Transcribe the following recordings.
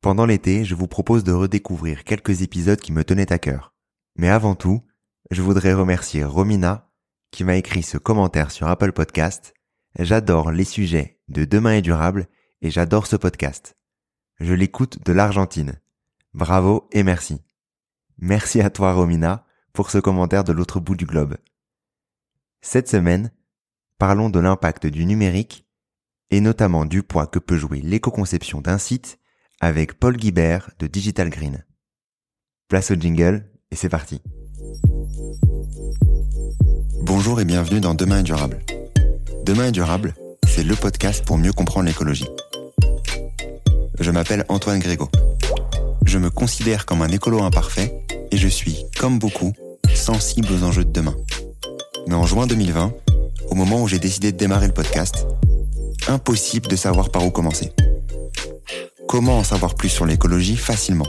Pendant l'été, je vous propose de redécouvrir quelques épisodes qui me tenaient à cœur. Mais avant tout, je voudrais remercier Romina qui m'a écrit ce commentaire sur Apple Podcast. J'adore les sujets de demain et durable et j'adore ce podcast. Je l'écoute de l'Argentine. Bravo et merci. Merci à toi Romina pour ce commentaire de l'autre bout du globe. Cette semaine, parlons de l'impact du numérique et notamment du poids que peut jouer l'éco-conception d'un site avec Paul Guibert de Digital Green. Place au jingle et c'est parti. Bonjour et bienvenue dans Demain est durable. Demain est durable, c'est le podcast pour mieux comprendre l'écologie. Je m'appelle Antoine Grégo. Je me considère comme un écolo imparfait et je suis, comme beaucoup, sensible aux enjeux de demain. Mais en juin 2020, au moment où j'ai décidé de démarrer le podcast, impossible de savoir par où commencer. Comment en savoir plus sur l'écologie facilement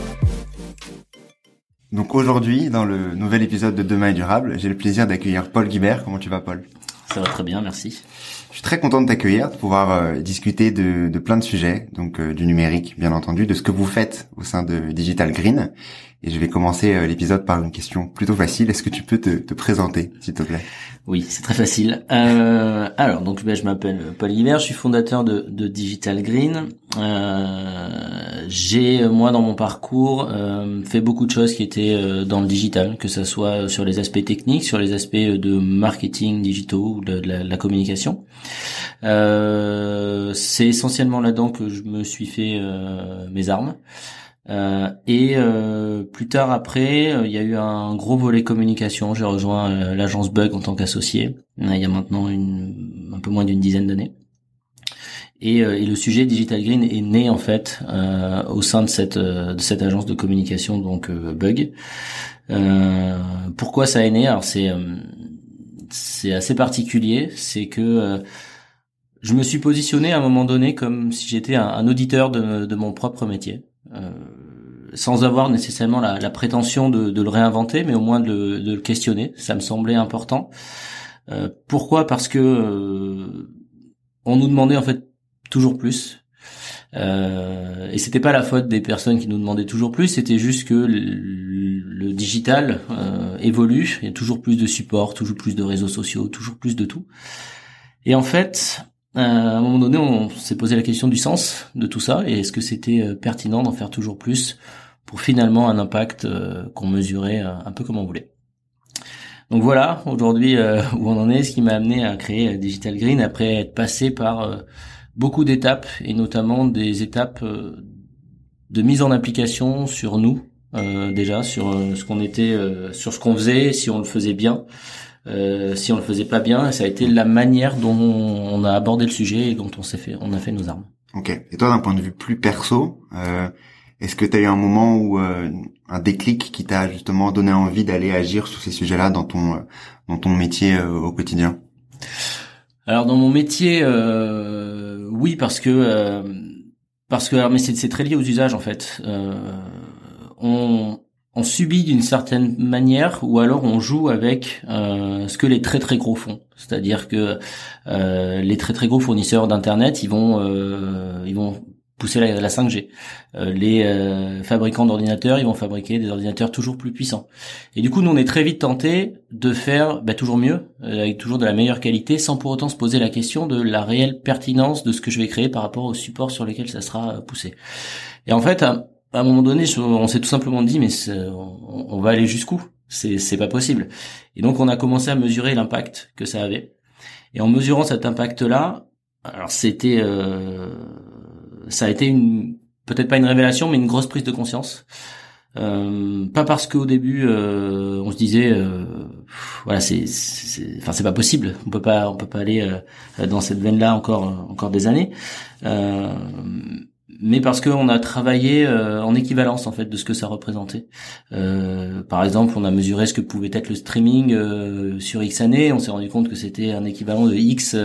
Donc aujourd'hui, dans le nouvel épisode de Demain est durable, j'ai le plaisir d'accueillir Paul Guibert. Comment tu vas Paul? Ça va très bien, merci. Je suis très content de t'accueillir, de pouvoir euh, discuter de, de, plein de sujets, donc euh, du numérique bien entendu, de ce que vous faites au sein de Digital Green. Et je vais commencer euh, l'épisode par une question plutôt facile. Est-ce que tu peux te, te présenter, s'il te plaît? Oui, c'est très facile. Euh, alors, donc ben, je m'appelle Paul Hiver, je suis fondateur de, de Digital Green. Euh, j'ai moi dans mon parcours euh, fait beaucoup de choses qui étaient euh, dans le digital, que ce soit sur les aspects techniques, sur les aspects de marketing digitaux ou de, de la, communication. c'est essentiellement là-dedans que je me suis fait mes armes. Euh, et euh, plus tard après, euh, il y a eu un gros volet communication. J'ai rejoint l'agence Bug en tant qu'associé. Il y a maintenant une, un peu moins d'une dizaine d'années. Et, et, le sujet Digital Green est né en fait au sein de cette de cette agence de communication donc Bug. pourquoi ça est né? Alors c'est c'est assez particulier. C'est que je me suis positionné à un moment donné comme si j'étais un, un auditeur de, de mon propre métier. Sans avoir nécessairement la, la prétention de, de, le réinventer, mais au moins de, de, le questionner. Ça me semblait important. Euh, pourquoi? Parce que euh, on nous demandait en fait toujours plus. Euh, et c'était pas la faute des personnes qui nous demandaient toujours plus, c'était juste que le, le digital euh, évolue, il y a toujours plus de supports, toujours plus de réseaux sociaux, toujours plus de tout. Et en fait, euh, à un moment donné, on s'est posé la question du sens de tout ça et est-ce que c'était euh, pertinent d'en faire toujours plus pour finalement un impact euh, qu'on mesurait un peu comme on voulait. Donc voilà, aujourd'hui où on en est, ce qui m'a amené à créer Digital Green après être passé par beaucoup d'étapes et notamment des étapes de mise en application sur nous déjà, sur ce qu'on était, sur ce qu'on faisait, si on le faisait bien. Euh, si on le faisait pas bien, ça a été la manière dont on a abordé le sujet et dont on s'est fait, on a fait nos armes. Ok. Et toi, d'un point de vue plus perso, euh, est-ce que tu as eu un moment où euh, un déclic qui t'a justement donné envie d'aller agir sur ces sujets-là dans ton euh, dans ton métier euh, au quotidien? Alors dans mon métier, oui, parce que parce que mais c'est très lié aux usages en fait. on on subit d'une certaine manière ou alors on joue avec euh, ce que les très très gros font. C'est-à-dire que euh, les très très gros fournisseurs d'internet, ils vont euh, ils vont pousser la, 5G. Euh, les euh, fabricants d'ordinateurs, ils vont fabriquer des ordinateurs toujours plus puissants. Et du coup, nous, on est très vite tenté de faire bah, toujours mieux, euh, avec toujours de la meilleure qualité, sans pour autant se poser la question de la réelle pertinence de ce que je vais créer par rapport au support sur lequel ça sera poussé. Et en fait, à, un moment donné, on s'est tout simplement dit, mais on, va aller jusqu'où? C'est pas possible. Et donc, on a commencé à mesurer l'impact que ça avait. Et en mesurant cet impact-là, alors c'était euh, ça a été une peut-être pas une révélation, mais une grosse prise de conscience. Euh, pas parce qu'au début euh, on se disait euh, voilà c'est enfin c'est pas possible on peut pas on peut pas aller euh, dans cette veine là encore encore des années euh, mais parce qu'on a travaillé euh, en équivalence en fait de ce que ça représentait. Euh, par exemple, on a mesuré ce que pouvait être le streaming euh, sur X années. On s'est rendu compte que c'était un équivalent de X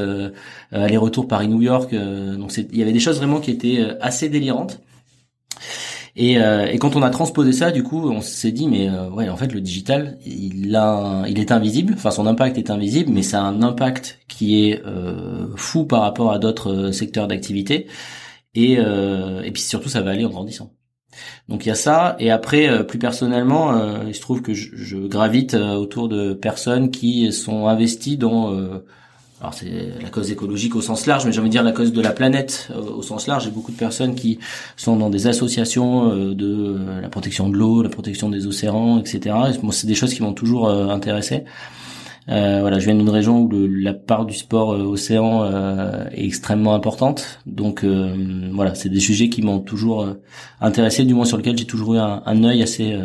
aller-retour Paris-New York. donc il y avait des choses vraiment qui étaient assez délirantes. Et, et, quand on a transposé ça, du coup, on s'est dit, mais ouais, en fait, le digital, il a, il est invisible. Enfin, son impact est invisible, mais c'est un impact qui est fou par rapport à d'autres secteurs d'activité. Et, euh, et puis surtout, ça va aller en grandissant. Donc il y a ça. Et après, euh, plus personnellement, euh, il se trouve que je, je gravite autour de personnes qui sont investies dans alors c'est la cause écologique au sens large, mais j'ai envie de dire la cause de la planète au sens large. J'ai beaucoup de personnes qui sont dans des associations de la protection de l'eau, la protection des océans, etc. Moi, c'est des choses qui m'ont toujours intéressé. Euh, voilà, je viens d'une région où le, la part du sport euh, océan euh, est extrêmement importante. Donc euh, voilà, c'est des sujets qui m'ont toujours euh, intéressé, du moins sur lesquels j'ai toujours eu un, un œil assez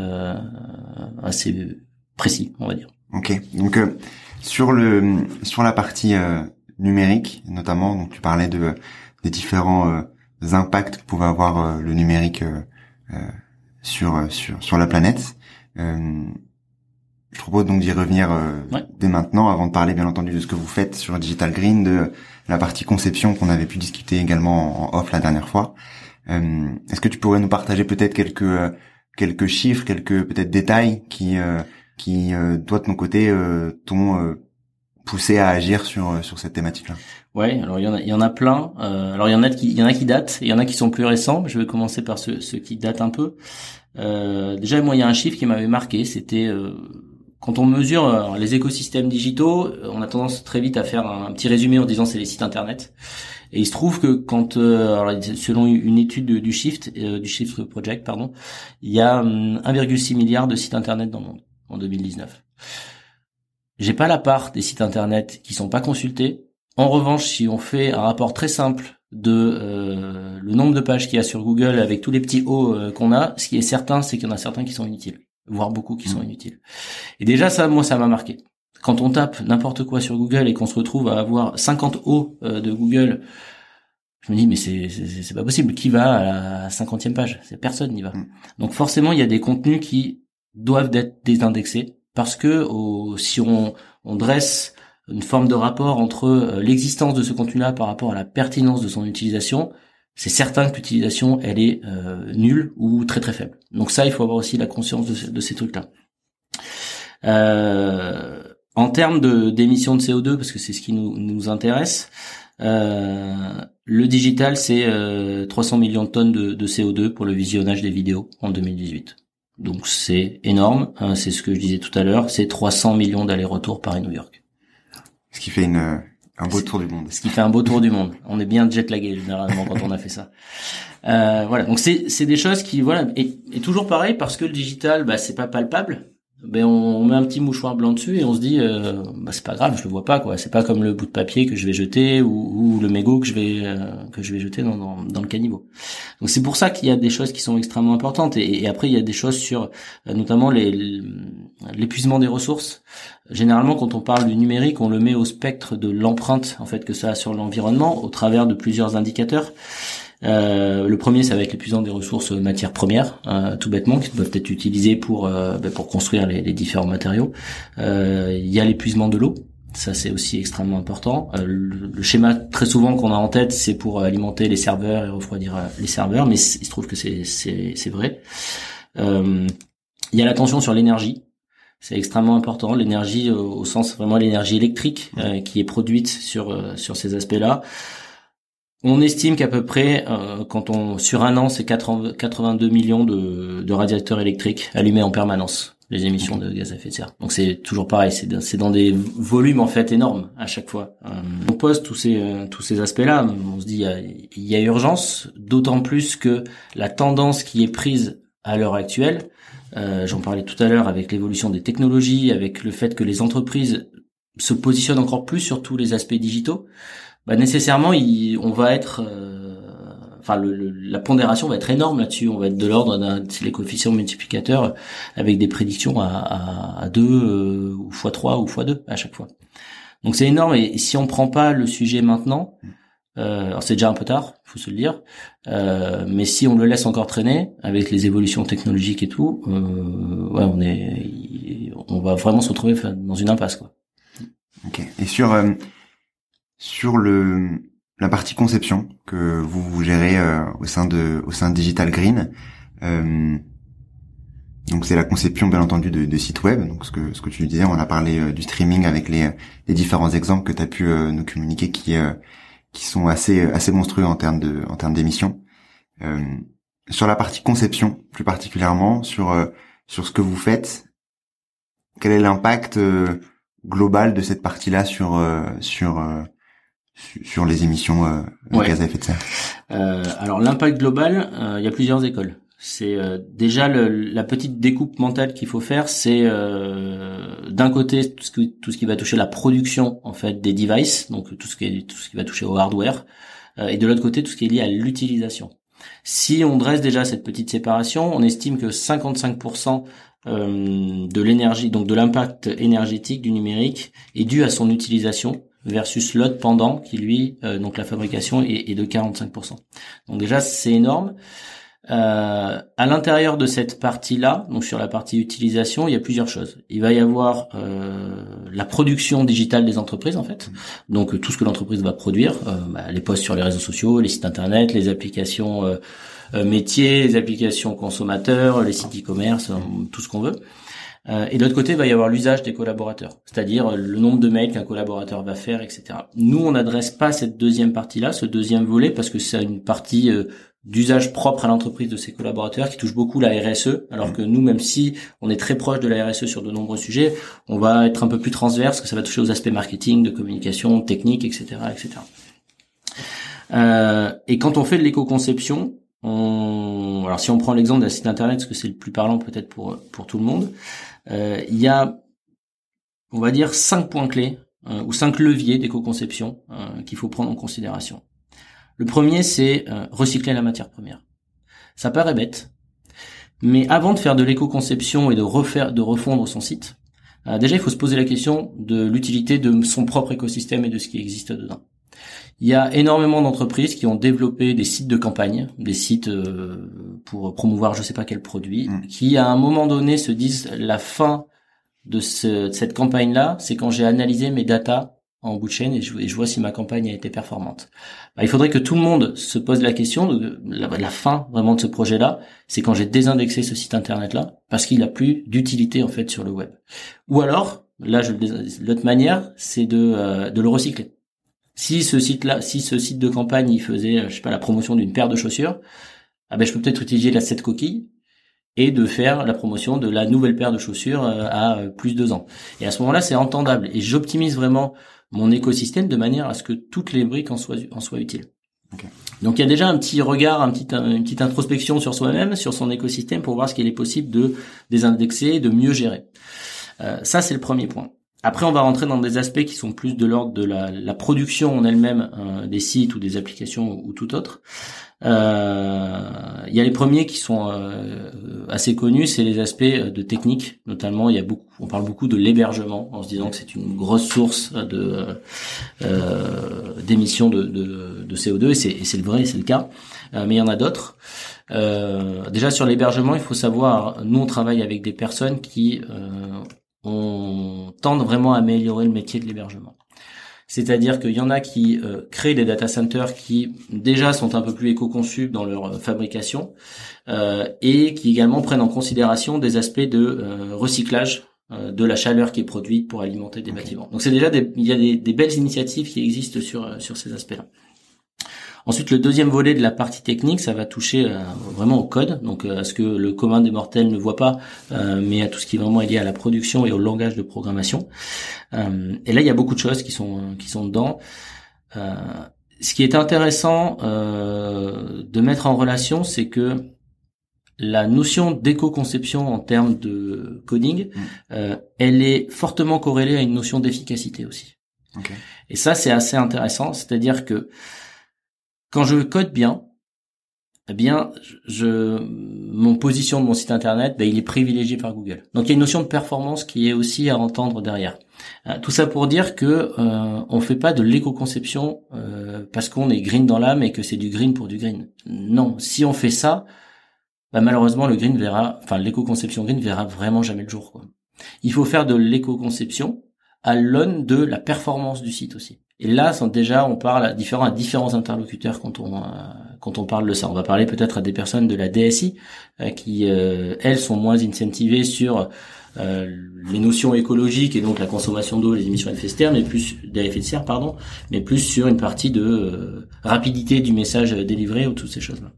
assez précis, on va dire. Ok, donc sur le sur la partie numérique, notamment, donc tu parlais de des différents impacts que pouvait avoir le numérique sur sur sur la planète. Je propose donc d'y revenir euh, dès maintenant, avant de parler bien entendu de ce que vous faites sur Digital Green, de la partie conception qu'on avait pu discuter également en off la dernière fois. Euh, Est-ce que tu pourrais nous partager peut-être quelques euh, quelques chiffres, quelques peut-être détails qui euh, qui toi de ton côté t'ont poussé à agir sur sur cette thématique-là? Ouais, alors il y en a il y en a plein. alors il y en a qui il y en a qui datent, il y en a qui sont plus récents. Je vais commencer par ceux, ceux qui datent un peu. déjà moi il y a un chiffre qui m'avait marqué, c'était quand on mesure euh, les écosystèmes digitaux, euh, on a tendance très vite à faire un, petit résumé en disant c'est les sites internet. Et il se trouve que quand, euh, selon une étude du Shift, du Shift Project, pardon, il y a 1,6 hum, milliard de sites internet dans le monde en 2019. J'ai pas la part des sites internet qui sont pas consultés. En revanche, si on fait un rapport très simple de le nombre de pages qu'il y a sur Google avec tous les petits hauts qu'on a, ce qui est certain, c'est qu'il y en a certains qui sont inutiles voire beaucoup qui sont mm. inutiles. Et déjà ça, moi, ça m'a marqué. Quand on tape n'importe quoi sur Google et qu'on se retrouve à avoir 50 hauts euh, de Google, je me dis mais c'est c'est pas possible. Qui va à la cinquantième page? C'est personne n'y va. Mm. Donc forcément, il y a des contenus qui doivent être désindexés parce que si on, on dresse une forme de rapport entre euh, l'existence de ce contenu-là par rapport à la pertinence de son utilisation, c'est certain que l'utilisation elle est euh, nulle ou très très faible. Donc ça, il faut avoir aussi la conscience de, ces trucs-là. Euh, en termes d'émissions de CO2, parce que c'est ce qui nous, nous intéresse, euh, le digital c'est 300 millions de tonnes de, de, CO2 pour le visionnage des vidéos en 2018. Donc c'est énorme, hein, c'est ce que je disais tout à l'heure, c'est 300 millions d'allers-retours Paris-New York. Ce qui fait une un beau tour du monde. Ce qui fait un beau tour du monde. On est bien jet lagué généralement quand on a fait ça. Euh, voilà. Donc c'est c'est des choses qui voilà et, et, toujours pareil parce que le digital bah c'est pas palpable ben on, met un petit mouchoir blanc dessus et on se dit euh, bah c'est pas grave je le vois pas quoi c'est pas comme le bout de papier que je vais jeter ou, ou le mégot que je vais euh, que je vais jeter dans, dans, dans le caniveau donc c'est pour ça qu'il y a des choses qui sont extrêmement importantes et, après il y a des choses sur euh, notamment les l'épuisement des ressources généralement quand on parle du numérique on le met au spectre de l'empreinte en fait que ça a sur l'environnement au travers de plusieurs indicateurs euh, le premier, ça va être l'épuisement des ressources matières premières, euh, tout bêtement, qui peuvent être utilisées pour euh, ben, pour construire les, différents matériaux. Il y a l'épuisement de l'eau. Ça, c'est aussi extrêmement important. Le, schéma très souvent qu'on a en tête, c'est pour alimenter les serveurs et refroidir les serveurs, mais il se trouve que c'est vrai. Il y a la tension sur l'énergie. C'est extrêmement important. L'énergie au sens vraiment l'énergie électrique qui est produite sur sur ces aspects-là on estime qu'à peu près, quand on sur un an, c'est 82 millions de, de radiateurs électriques allumés en permanence les émissions de gaz à effet de serre. Donc c'est toujours pareil, c'est dans, dans des volumes en fait énormes à chaque fois. Euh, on pose tous ces euh, tous ces aspects-là, on se dit il y a, urgence, d'autant plus que la tendance qui est prise à l'heure actuelle, euh, j'en parlais tout à l'heure avec l'évolution des technologies, avec le fait que les entreprises se positionnent encore plus sur tous les aspects digitaux, bah nécessairement il, on va être enfin le, la pondération va être énorme là-dessus. On va être de l'ordre d'un les coefficients multiplicateurs avec des prédictions à, à, à 2 euh, ou x 3 ou x 2 à chaque fois. Donc c'est énorme et si on prend pas le sujet maintenant, euh, c'est déjà un peu tard, faut se le dire, euh, mais si on le laisse encore traîner avec les évolutions technologiques et tout, euh, ouais, on est, on va vraiment se retrouver dans une impasse quoi. Ok. Et sur sur le la partie conception que vous, vous gérez euh, au sein de au sein de Digital Green. Euh, donc c'est la conception bien entendu de, de sites web. Donc ce que ce que tu disais, on a parlé du streaming avec les, les différents exemples que tu as pu nous communiquer qui qui sont assez assez monstrueux en termes de en termes d'émissions. sur la partie conception plus particulièrement sur sur ce que vous faites, quel est l'impact global de cette partie-là sur sur sur les émissions euh, de gaz à effet de serre? Euh, Alors l'impact global, euh, il y a plusieurs écoles. C'est euh, déjà le, la petite découpe mentale qu'il faut faire, c'est d'un côté tout ce, qui, tout ce qui va toucher la production en fait des devices, donc tout ce qui est, tout ce qui va toucher au hardware, et de l'autre côté tout ce qui est lié à l'utilisation. Si on dresse déjà cette petite séparation, on estime que 55% de l'énergie, donc de l'impact énergétique du numérique, est dû à son utilisation versus l'autre pendant qui lui euh, donc la fabrication est, de 45%. Donc déjà c'est énorme. Euh, à l'intérieur de cette partie-là, donc sur la partie utilisation, il y a plusieurs choses. Il va y avoir euh, la production digitale des entreprises en fait, donc tout ce que l'entreprise va produire, euh, bah, les posts sur les réseaux sociaux, les sites internet, les applications euh, métiers, les applications consommateurs, les sites e-commerce, tout ce qu'on veut. Euh, et de l'autre côté, il va y avoir l'usage des collaborateurs, c'est-à-dire euh, le nombre de mails qu'un collaborateur va faire, etc. Nous, on n'adresse pas cette deuxième partie-là, ce deuxième volet, parce que c'est une partie euh, d'usage propre à l'entreprise de ses collaborateurs qui touche beaucoup la RSE, alors mmh. que nous, même si on est très proche de la RSE sur de nombreux sujets, on va être un peu plus transverse, que ça va toucher aux aspects marketing, de communication, technique, etc., etc. Euh, et quand on fait de l'éco-conception, on... alors si on prend l'exemple d'un site internet, parce que c'est le plus parlant peut-être pour pour tout le monde, euh, il y a, on va dire, cinq points clés euh, ou cinq leviers d'éco-conception euh, qu'il faut prendre en considération. Le premier, c'est recycler la matière première. Ça paraît bête, mais avant de faire de l'éco-conception et de refaire, de refondre son site, déjà il faut se poser la question de l'utilité de son propre écosystème et de ce qui existe dedans. Il y a énormément d'entreprises qui ont développé des sites de campagne, des sites euh, pour promouvoir je sais pas quel produit, mm. qui à un moment donné se disent la fin de, cette campagne-là, c'est quand j'ai analysé mes datas en bout de chaîne et je, vois si ma campagne a été performante. Bah, il faudrait que tout le monde se pose la question de la, fin vraiment de ce projet-là, c'est quand j'ai désindexé ce site internet-là parce qu'il a plus d'utilité en fait sur le web. Ou alors, là, l'autre manière, c'est de, euh, de le recycler. Si ce site-là, si ce site de campagne, il faisait, je sais pas, la promotion d'une paire de chaussures, ah ben je peux peut-être utiliser la cette coquille et de faire la promotion de la nouvelle paire de chaussures euh, à euh, plus de deux ans. Et à ce moment-là, c'est entendable. Et j'optimise vraiment mon écosystème de manière à ce que toutes les briques en soient, en soient utiles. Donc il y a déjà un petit regard, un petit, une petite introspection sur soi-même, sur son écosystème pour voir ce qu'il est possible de désindexer, de mieux gérer. Euh, ça, c'est le premier point. Après, on va rentrer dans des aspects qui sont plus de l'ordre de la, la, production en elle-même euh, des sites ou des applications ou, tout autre. Euh, il y a les premiers qui sont euh, assez connus, c'est les aspects de technique, notamment. Il y a beaucoup, on parle beaucoup de l'hébergement en se disant que c'est une grosse source de d'émissions de, de, de, CO2 et c'est le vrai, c'est le cas. mais il y en a d'autres. déjà sur l'hébergement, il faut savoir, nous on travaille avec des personnes qui on tente vraiment à améliorer le métier de l'hébergement. C'est-à-dire qu'il y en a qui euh, créent des data centers qui déjà sont un peu plus éco-conçus dans leur euh, fabrication euh, et qui également prennent en considération des aspects de recyclage de la chaleur qui est produite pour alimenter des bâtiments. Donc c'est déjà des, il y a des, belles initiatives qui existent sur sur ces aspects-là. Ensuite, le deuxième volet de la partie technique, ça va toucher euh, vraiment au code, donc euh, à ce que le commun des mortels ne voit pas, euh, mais à tout ce qui est vraiment lié à la production et au langage de programmation. et là, il y a beaucoup de choses qui sont qui sont dedans. ce qui est intéressant de mettre en relation, c'est que la notion d'éco-conception en termes de coding, mmh. elle est fortement corrélée à une notion d'efficacité aussi. Et ça, c'est assez intéressant, c'est-à-dire que quand je code bien, eh bien, je, mon position de mon site internet, ben, il est privilégié par Google. Donc il y a une notion de performance qui est aussi à entendre derrière. Euh, tout ça pour dire que euh, on fait pas de l'éco-conception euh, parce qu'on est green dans l'âme et que c'est du green pour du green. Non, si on fait ça, ben, malheureusement le green verra, enfin l'éco-conception green verra vraiment jamais le jour. Quoi. Il faut faire de l'éco-conception à l'aune de la performance du site aussi. Et là, déjà, on parle à différents, à différents interlocuteurs quand on, euh, quand on parle de ça. On va parler peut-être à des personnes de la DSI euh, qui, euh, elles, sont moins incentivées sur les notions écologiques et donc la consommation d'eau, les émissions d'effet de serre, mais plus d'effet de serre, pardon, mais plus sur une partie de rapidité du message délivré ou toutes ces choses-là.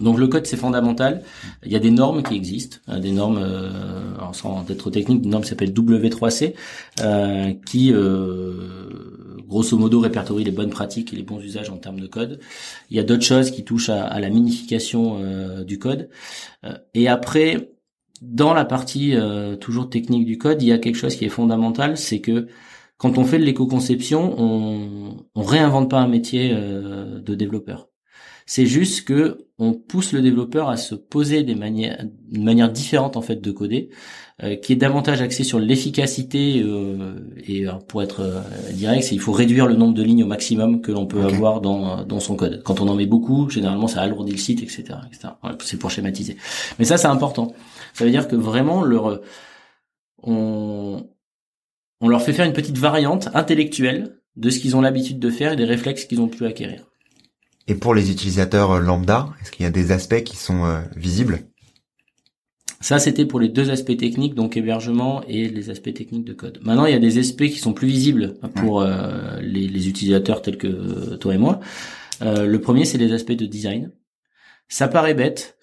Donc le code c'est fondamental. Il y a des normes qui existent, hein, des normes, euh, sans être technique, une norme qui s'appelle W3C, euh, qui grosso modo répertorie les bonnes pratiques et les bons usages en termes de code. Il y a d'autres choses qui touchent à, la minification euh, du code. Euh, et après, dans la partie toujours technique du code, il y a quelque chose qui est fondamental, c'est que quand on fait de l'éco-conception, on, on réinvente pas un métier de développeur. C'est juste que on pousse le développeur à se poser des manières, une manière différente en fait de coder, euh, qui est davantage axée sur l'efficacité euh, et euh, pour être direct, c'est il faut réduire le nombre de lignes au maximum que l'on peut avoir dans dans son code. Quand on en met beaucoup, généralement ça alourdit le site, etc., etc. c'est pour schématiser. Mais ça c'est important. Ça veut dire que vraiment leur on on leur fait faire une petite variante intellectuelle de ce qu'ils ont l'habitude de faire et des réflexes qu'ils ont pu acquérir. Et pour les utilisateurs euh, lambda, est-ce qu'il y a des aspects qui sont euh, visibles? Ça, c'était pour les deux aspects techniques, donc hébergement et les aspects techniques de code. Maintenant, il y a des aspects qui sont plus visibles pour euh, les, utilisateurs tels que toi et moi. le premier, c'est les aspects de design. Ça paraît bête.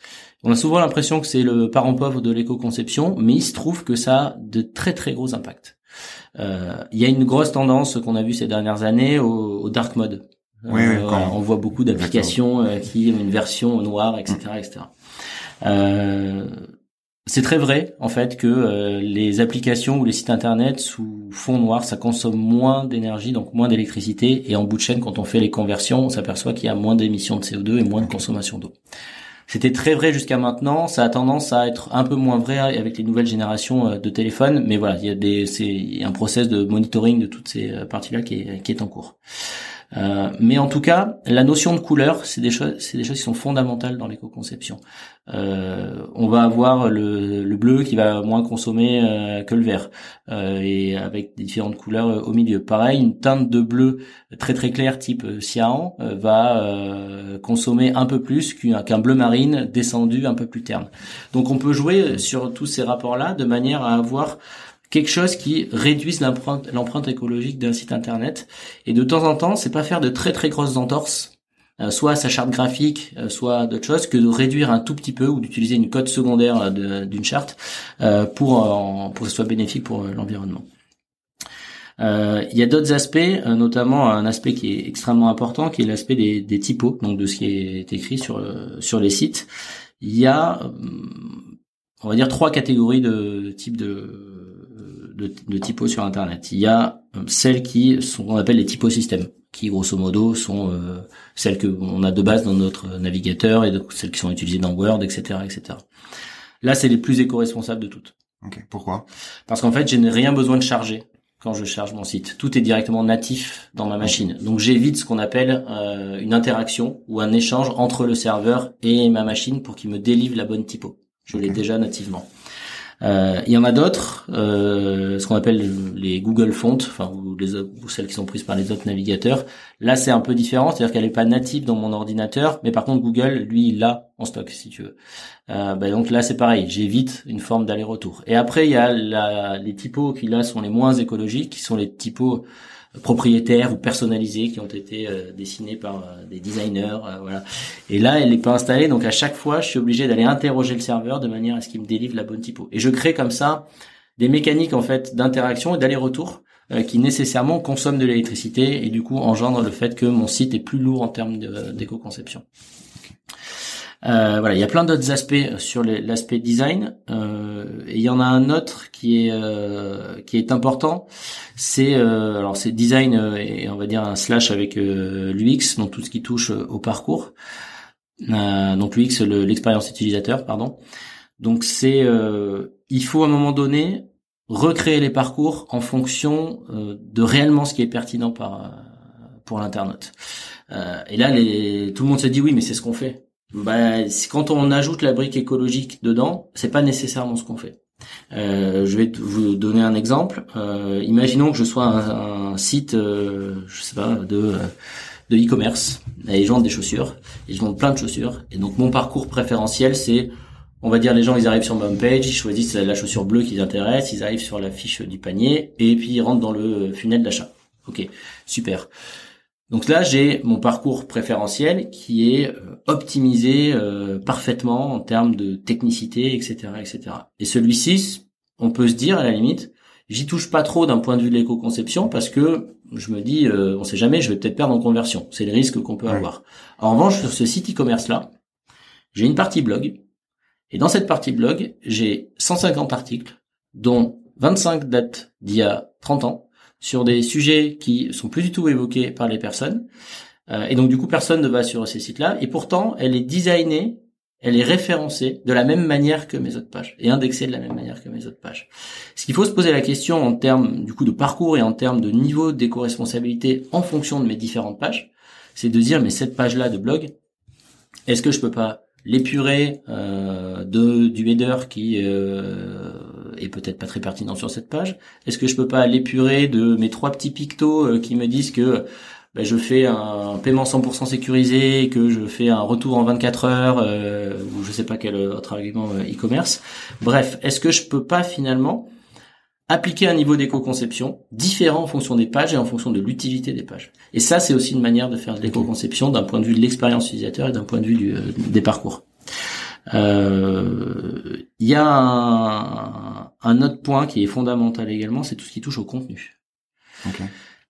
On a souvent l'impression que c'est le parent pauvre de l'éco-conception, mais il se trouve que ça a de très très gros impacts. il y a une grosse tendance qu'on a vue ces dernières années au dark mode. Oui, oui, euh, on voit beaucoup d'applications euh, qui ont une version noire, etc., etc. Euh, c'est très vrai en fait que les applications ou les sites internet sous fond noir, ça consomme moins d'énergie, donc moins d'électricité. Et en bout de chaîne, quand on fait les conversions, on s'aperçoit qu'il y a moins d'émissions de CO2 et moins de consommation d'eau. C'était très vrai jusqu'à maintenant. Ça a tendance à être un peu moins vrai avec les nouvelles générations de téléphones, mais voilà, il y a des, c'est un process de monitoring de toutes ces parties-là qui est, qui est en cours. Euh, mais en tout cas, la notion de couleur, c'est des choses, c'est des choses qui sont fondamentales dans l'éco-conception. Euh, on va avoir le, le, bleu qui va moins consommer euh, que le vert, euh, et avec différentes couleurs au milieu. Pareil, une teinte de bleu très très claire type cyan va consommer un peu plus qu'un bleu marine descendu un peu plus terne. Donc on peut jouer sur tous ces rapports-là de manière à avoir quelque chose qui réduise l'empreinte, l'empreinte écologique d'un site internet. Et de temps en temps, c'est pas faire de très très grosses entorses, euh, soit à sa charte graphique, euh, soit d'autres choses, que de réduire un tout petit peu ou d'utiliser une code secondaire euh, d'une charte pour pour que ce soit bénéfique pour l'environnement. il y a d'autres aspects, notamment un aspect qui est extrêmement important, qui est l'aspect des, des typos, donc de ce qui est écrit sur sur les sites. Il y a, on va dire, trois catégories de types de de, de typos sur Internet. Il y a euh, celles qui sont qu'on appelle les typosystèmes, qui grosso modo sont euh, celles que on a de base dans notre navigateur et celles qui sont utilisées dans Word, etc., etc. Là, c'est les plus éco-responsables de toutes. Ok. Pourquoi? Parce qu'en fait, je n'ai rien besoin de charger quand je charge mon site. Tout est directement natif dans ma machine. Donc j'évite ce qu'on appelle euh, une interaction ou un échange entre le serveur et ma machine pour qu'il me délivre la bonne typo. Je l'ai déjà nativement. Euh, il y en a d'autres, euh, ce qu'on appelle les Google Fonts, enfin ou, les, ou celles qui sont prises par les autres navigateurs. Là, c'est un peu différent, c'est-à-dire qu'elle n'est pas native dans mon ordinateur, mais par contre Google, lui, il l'a en stock si tu veux. Euh, bah, donc là c'est pareil, j'évite une forme d'aller-retour. Et après il y a la, les typos qui là sont les moins écologiques, qui sont les typos propriétaires ou personnalisés qui ont été euh, dessinés par euh, des designers, euh, voilà. Et là elle n'est pas installée, donc à chaque fois je suis obligé d'aller interroger le serveur de manière à ce qu'il me délivre la bonne typo. Et je crée comme ça des mécaniques en fait d'interaction et d'aller-retour qui nécessairement consomment de l'électricité et du coup engendrent le fait que mon site est plus lourd en termes d'éco-conception. Euh, voilà, il y a plein d'autres aspects sur l'aspect design. Euh, il y en a un autre qui est euh, qui est important. C'est euh, alors c'est design et on va dire un slash avec l'UX, donc tout ce qui touche au parcours. donc l'UX, l'expérience utilisateur, pardon. Donc c'est il faut à un moment donné recréer les parcours en fonction de réellement ce qui est pertinent par pour l'internaute. et là, les, tout le monde se dit oui, mais c'est ce qu'on fait bah, quand on ajoute la brique écologique dedans, c'est pas nécessairement ce qu'on fait. Euh, je vais vous donner un exemple. Euh, imaginons que je sois un, site, euh, je sais pas, de de e-commerce, je vendent des chaussures, je vends plein de chaussures. Et donc mon parcours préférentiel, c'est, on va dire, les gens, ils arrivent sur ma homepage, ils choisissent la chaussure bleue qui les intéresse, ils arrivent sur la fiche du panier, et puis ils rentrent dans le funnel d'achat. Ok, super. Donc là, j'ai mon parcours préférentiel qui est euh, optimisé euh, parfaitement en termes de technicité, etc., etc. Et celui-ci, on peut se dire à la limite, j'y touche pas trop d'un point de vue de l'éco-conception parce que je me dis, euh, on sait jamais, je vais peut-être perdre en conversion. C'est le risque qu'on peut avoir. En revanche, sur ce site e-commerce là, j'ai une partie blog. Et dans cette partie blog, j'ai 150 articles, dont 25 datent d'il y a 30 ans sur des sujets qui sont plus du tout évoqués par les personnes. Euh, et donc du coup, personne ne va sur ces sites-là. Et pourtant, elle est designée, elle est référencée de la même manière que mes autres pages et indexée de la même manière que mes autres pages. Ce qu'il faut se poser la question en termes du coup de parcours et en termes de niveau d'éco-responsabilité en fonction de mes différentes pages, c'est de dire mais cette page-là de blog, est-ce que je peux pas l'épurer euh, de du header qui euh, est peut-être pas très pertinent sur cette page Est-ce que je peux pas l'épurer de mes trois petits pictos euh, qui me disent que ben, je fais un paiement 100% sécurisé, que je fais un retour en 24 heures, euh, ou je sais pas quel autre argument euh, e-commerce. Bref, est-ce que je peux pas finalement appliquer un niveau d'éco-conception différent en fonction des pages et en fonction de l'utilité des pages. Et ça, c'est aussi une manière de faire de l'éco-conception d'un point de vue de l'expérience utilisateur et d'un point de vue du, des parcours. Euh, il y a un, autre point qui est fondamental également, c'est tout ce qui touche au contenu.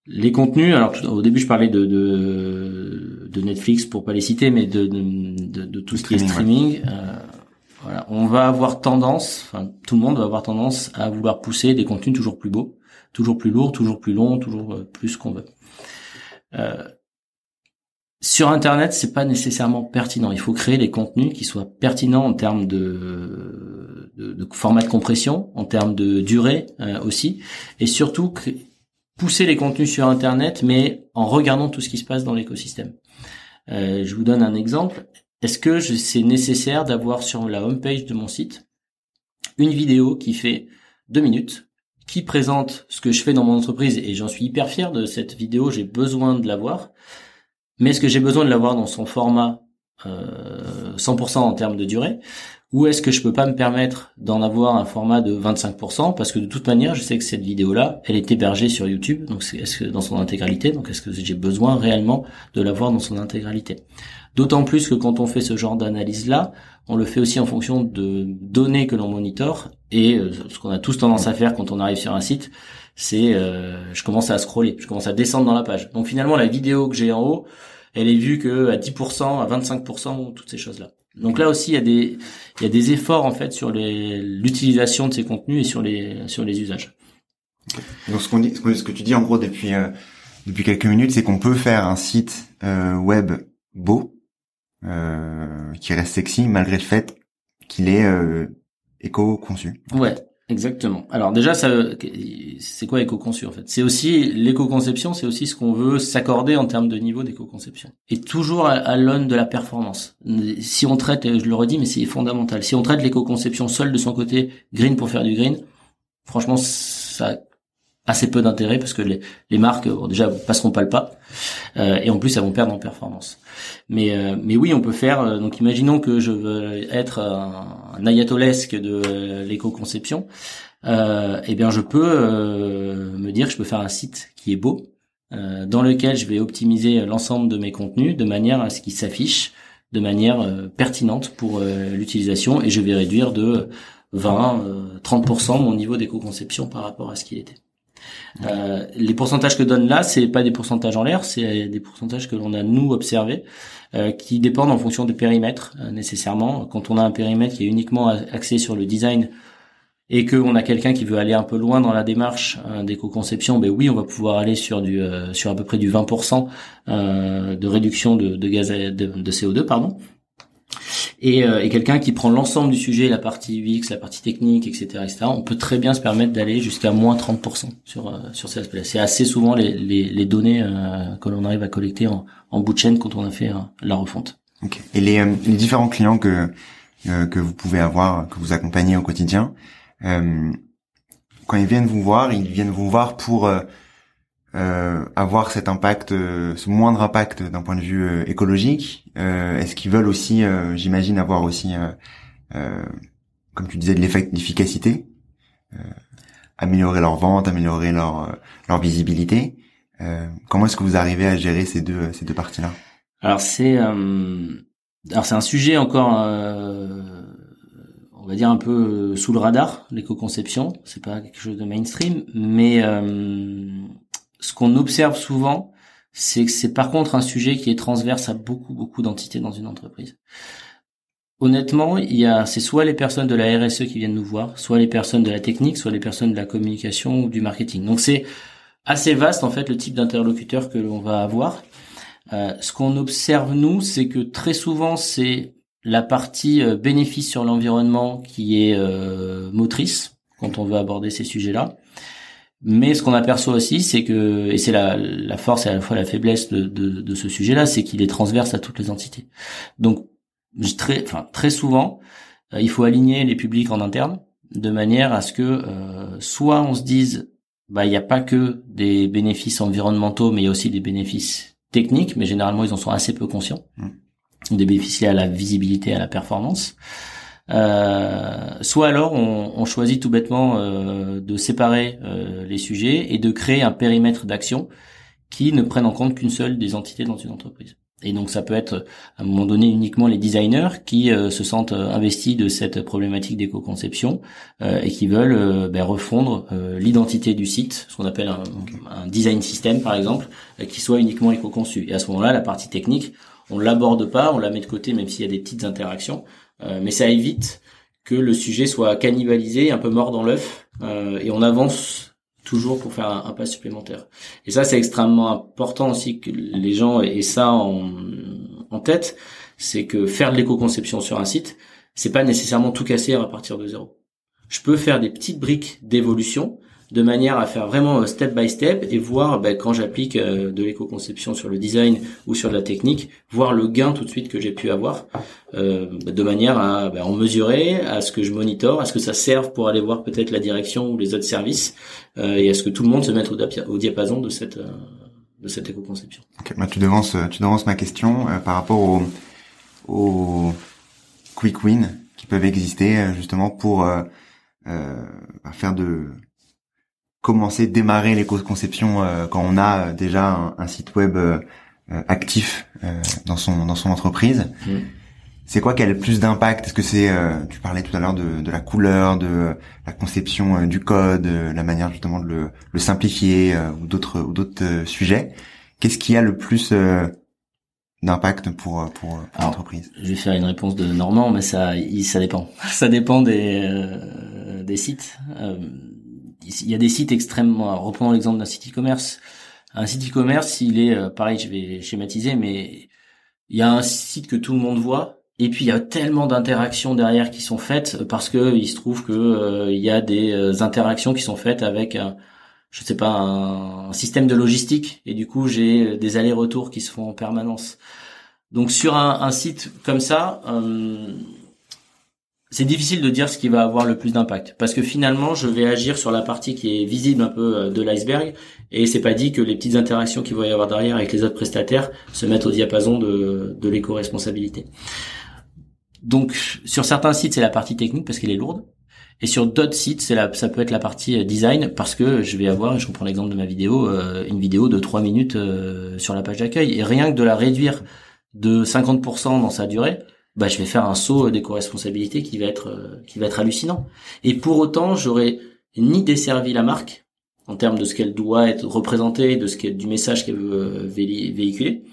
Les contenus, alors au début je parlais de, de, Netflix pour pas les citer, mais de, de, tout ce qui est streaming. Euh, on va avoir tendance, tout le monde va avoir tendance à vouloir pousser des contenus toujours plus beaux, toujours plus lourds, toujours plus longs, toujours euh, plus qu'on veut. Euh, sur Internet, c'est pas nécessairement pertinent. Il faut créer des contenus qui soient pertinents en termes de, format de compression, en termes de durée euh, aussi, et surtout pousser les contenus sur Internet, mais en regardant tout ce qui se passe dans l'écosystème. Je vous donne un exemple. Est-ce que c'est nécessaire d'avoir sur la homepage de mon site une vidéo qui fait deux minutes, qui présente ce que je fais dans mon entreprise, et j'en suis hyper fier de cette vidéo, j'ai besoin de l'avoir. Mais est-ce que j'ai besoin de l'avoir dans son format euh, 100% en termes de durée? Ou est-ce que je peux pas me permettre d'en avoir un format de 25% parce que de toute manière je sais que cette vidéo là elle est hébergée sur YouTube. Donc est-ce que dans son intégralité? Donc est-ce que j'ai besoin réellement de l'avoir dans son intégralité? D'autant plus que quand on fait ce genre d'analyse là on le fait aussi en fonction de données que l'on monitore et euh, ce qu'on a tous tendance à faire quand on arrive sur un site c'est euh, je commence à scroller, je commence à descendre dans la page. Donc finalement la vidéo que j'ai en haut, elle est vue que à 10%, à 25%, toutes ces choses-là. Donc là aussi il y a des efforts en fait sur l'utilisation de ces contenus et sur les usages. Donc ce que tu dis en gros depuis euh, depuis quelques minutes, c'est qu'on peut faire un site web beau qui reste sexy malgré le fait qu'il est éco-conçu. Ouais, Exactement. Alors déjà, ça, c'est quoi éco-conçu en fait? C'est aussi l'éco-conception, c'est aussi ce qu'on veut s'accorder en termes de niveau d'éco-conception. Et toujours à, l'aune de la performance. Si on traite, je le redis, mais c'est fondamental. Si on traite l'éco-conception seule de son côté, green pour faire du green, franchement, ça assez peu d'intérêt parce que les, les marques bon, déjà passeront pas le pas euh, et en plus elles vont perdre en performance. Mais euh, mais oui, on peut faire. Euh, donc imaginons que je veux être un, un ayatolesque de l'éco-conception. Euh, eh bien, je peux me dire que je peux faire un site qui est beau, dans lequel je vais optimiser l'ensemble de mes contenus de manière à ce qu'ils s'affichent de manière pertinente pour l'utilisation et je vais réduire de 20, 30% mon niveau d'éco-conception par rapport à ce qu'il était. Euh, les pourcentages que donne là, c'est pas des pourcentages en l'air, c'est des pourcentages que l'on a nous observés, euh, qui dépendent en fonction du périmètre euh, nécessairement. Quand on a un périmètre qui est uniquement axé sur le design et qu'on a quelqu'un qui veut aller un peu loin dans la démarche d'éco-conception, ben oui, on va pouvoir aller sur du sur à peu près du 20% de réduction de, de gaz de, de CO2, pardon et, euh, et quelqu'un qui prend l'ensemble du sujet, la partie UX, la partie technique, etc., etc., on peut très bien se permettre d'aller jusqu'à moins 30% sur euh, sur ces aspects-là. C'est assez souvent les, les, les données euh, que l'on arrive à collecter en, en bout de chaîne quand on a fait la refonte. Okay. Et les, les différents clients que que vous pouvez avoir, que vous accompagnez au quotidien, quand ils viennent vous voir, ils viennent vous voir pour euh, avoir cet impact, euh, ce moindre impact d'un point de vue euh, écologique Est-ce qu'ils veulent aussi, j'imagine, avoir aussi, comme tu disais, de l'efficacité, améliorer leur vente, améliorer leur leur visibilité. Comment est-ce que vous arrivez à gérer ces deux ces deux parties-là? Alors c'est alors c'est un sujet encore on va dire un peu sous le radar l'éco-conception. C'est pas quelque chose de mainstream mais ce qu'on observe souvent, c'est c'est par contre un sujet qui est transverse à beaucoup beaucoup d'entités dans une entreprise. Honnêtement, il y a c'est soit les personnes de la RSE qui viennent nous voir, soit les personnes de la technique, soit les personnes de la communication ou du marketing. Donc c'est assez vaste en fait le type d'interlocuteur que l'on va avoir. Euh, ce qu'on observe nous, c'est que très souvent c'est la partie euh, bénéfice sur l'environnement qui est euh, motrice quand on veut aborder ces sujets-là. Mais ce qu'on aperçoit aussi, c'est que, et c'est la, la, force et à la fois la faiblesse de, de, de ce sujet-là, c'est qu'il est transverse à toutes les entités. Donc, très, enfin, très souvent, euh, il faut aligner les publics en interne de manière à ce que euh, soit on se dise, bah, il n'y a pas que des bénéfices environnementaux, mais il y a aussi des bénéfices techniques, mais généralement ils en sont assez peu conscients. Mmh. Des bénéfices liés à la visibilité, à la performance. Euh, soit alors on, on, choisit tout bêtement euh, de séparer euh, les sujets et de créer un périmètre d'action qui ne prenne en compte qu'une seule des entités dans une entreprise. Et donc ça peut être à un moment donné uniquement les designers qui se sentent investis de cette problématique d'éco-conception et qui veulent ben, refondre l'identité du site, ce qu'on appelle un, un, design system par exemple, qui soit uniquement éco-conçu. Et à ce moment-là, la partie technique, on l'aborde pas, on la met de côté même s'il y a des petites interactions. Euh, mais ça évite que le sujet soit cannibalisé, un peu mort dans l'œuf, euh, et on avance toujours pour faire un, pas supplémentaire. Et ça, c'est extrêmement important aussi que les gens aient ça en, en tête, c'est que faire de l'éco-conception sur un site, c'est pas nécessairement tout casser à partir de zéro. Je peux faire des petites briques d'évolution, de manière à faire vraiment euh, step by step et voir ben, quand j'applique euh, de l'éco-conception sur le design ou sur la technique, voir le gain tout de suite que j'ai pu avoir, euh, de manière à ben, en mesurer, à ce que je monitore, à ce que ça serve pour aller voir peut-être la direction ou les autres services, et à ce que tout le monde se mette au, diapason de cette de cette éco-conception. Okay, bah, tu devances tu devances ma question par rapport aux au quick win qui peuvent exister justement pour faire de commencer, démarrer l'éco-conception euh, quand on a euh, déjà un, site web euh, actif dans son dans son entreprise. Mm. C'est quoi qui a le plus d'impact? Est-ce que c'est, tu parlais tout à l'heure de, de, la couleur, de la conception du code, la manière justement de le, le simplifier ou d'autres ou d'autres sujets? Qu'est-ce qui a le plus d'impact pour pour, pour l'entreprise? Je vais faire une réponse de Normand, mais ça ça dépend. Ça dépend des des sites il y a des sites extrêmement. Reprenons l'exemple d'un site e-commerce. Un site e-commerce, il est euh, pareil, je vais schématiser, mais il y a un site que tout le monde voit, et puis il y a tellement d'interactions derrière qui sont faites parce que il se trouve que euh, il y a des euh, interactions qui sont faites avec un, je sais pas un, système de logistique et du coup j'ai des allers-retours qui se font en permanence. Donc sur un site comme ça, c'est difficile de dire ce qui va avoir le plus d'impact parce que finalement je vais agir sur la partie qui est visible un peu euh, de l'iceberg et c'est pas dit que les petites interactions qu'il va y avoir derrière avec les autres prestataires se mettent au diapason de, de l'éco-responsabilité. Donc sur certains sites c'est la partie technique parce qu'elle est lourde et sur d'autres sites c'est la, ça peut être la partie euh, design parce que je vais avoir, je reprends l'exemple de ma vidéo, euh, une vidéo de 3 minutes sur la page d'accueil et rien que de la réduire de 50% dans sa durée, bah je vais faire un saut d'éco-responsabilité qui va être euh, qui va être hallucinant. Et pour autant, j'aurais ni desservi la marque en termes de ce qu'elle doit être représentée, de ce du message qu'elle veut euh, véhiculer,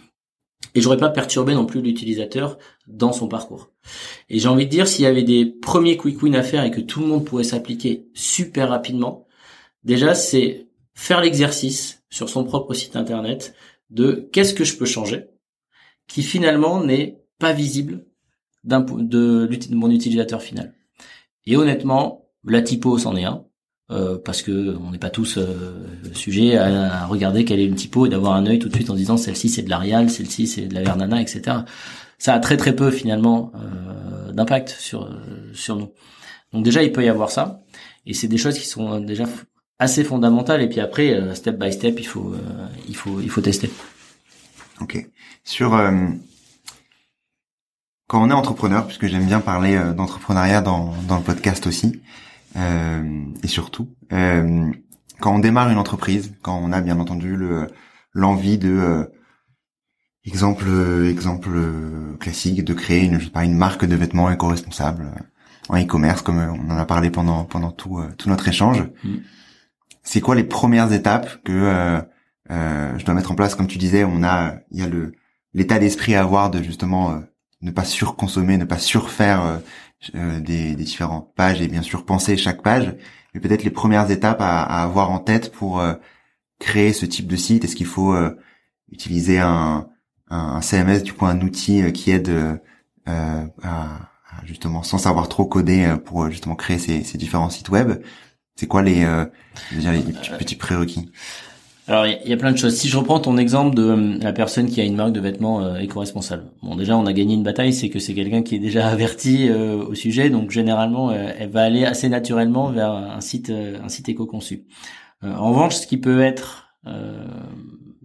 et j'aurais pas perturbé non plus l'utilisateur dans son parcours. Et j'ai envie de dire, s'il y avait des premiers quick wins à faire et que tout le monde pourrait s'appliquer super rapidement, déjà c'est faire l'exercice sur son propre site internet de qu'est-ce que je peux changer, qui finalement n'est pas visible de, de mon utilisateur final. Et honnêtement, la typo c'en est un. Euh, parce que on n'est pas tous euh, sujets à, regarder quelle est une typo et d'avoir un œil tout de suite en disant celle-ci c'est de l'Arial, celle-ci c'est de la Vernana, etc. Ça a très très peu finalement euh, d'impact sur sur nous. Donc déjà il peut y avoir ça et c'est des choses qui sont déjà assez fondamentales et puis après step by step il faut il faut il faut tester. Ok. Sur quand on est entrepreneur, puisque j'aime bien parler euh, d'entrepreneuriat dans, dans le podcast aussi, euh, et surtout, euh, quand on démarre une entreprise, quand on a bien entendu le l'envie de euh, exemple exemple classique de créer une je sais pas une marque de vêtements éco-responsable en e-commerce comme on en a parlé pendant pendant tout tout notre échange. Mm. C'est quoi les premières étapes que je dois mettre en place? Comme tu disais, on a il y a le l'état d'esprit à avoir de justement ne pas surconsommer, ne pas surfaire euh, euh, des, des, différentes pages et bien sûr penser chaque page, mais peut-être les premières étapes à, avoir en tête pour euh, créer ce type de site. Est-ce qu'il faut utiliser un, un, CMS, du coup un outil qui aide à, justement sans savoir trop coder pour justement créer ces, ces différents sites web? C'est quoi les, les petits prérequis? Alors il y, a plein de choses. Si je reprends ton exemple de euh, la personne qui a une marque de vêtements euh, éco-responsable. Bon déjà on a gagné une bataille, c'est que c'est quelqu'un qui est déjà averti euh, au sujet, donc généralement elle va aller assez naturellement vers un site un site éco-conçu. en revanche, ce qui peut être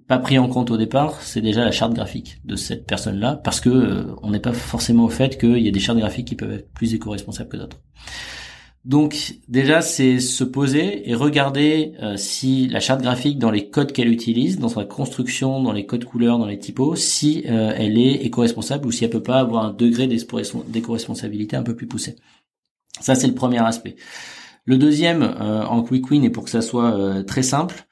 pas pris en compte au départ, c'est déjà la charte graphique de cette personne-là, parce que on n'est pas forcément au fait qu'il y a des chartes graphiques qui peuvent être plus éco-responsables que d'autres. Donc déjà, c'est se poser et regarder euh, si la charte graphique dans les codes qu'elle utilise, dans sa construction, dans les codes couleurs, dans les typos, si euh, elle est éco-responsable ou si elle peut pas avoir un degré d'éco-responsabilité un peu plus poussé. Ça, c'est le premier aspect. Le deuxième, euh, en quick win, et pour que ça soit très simple,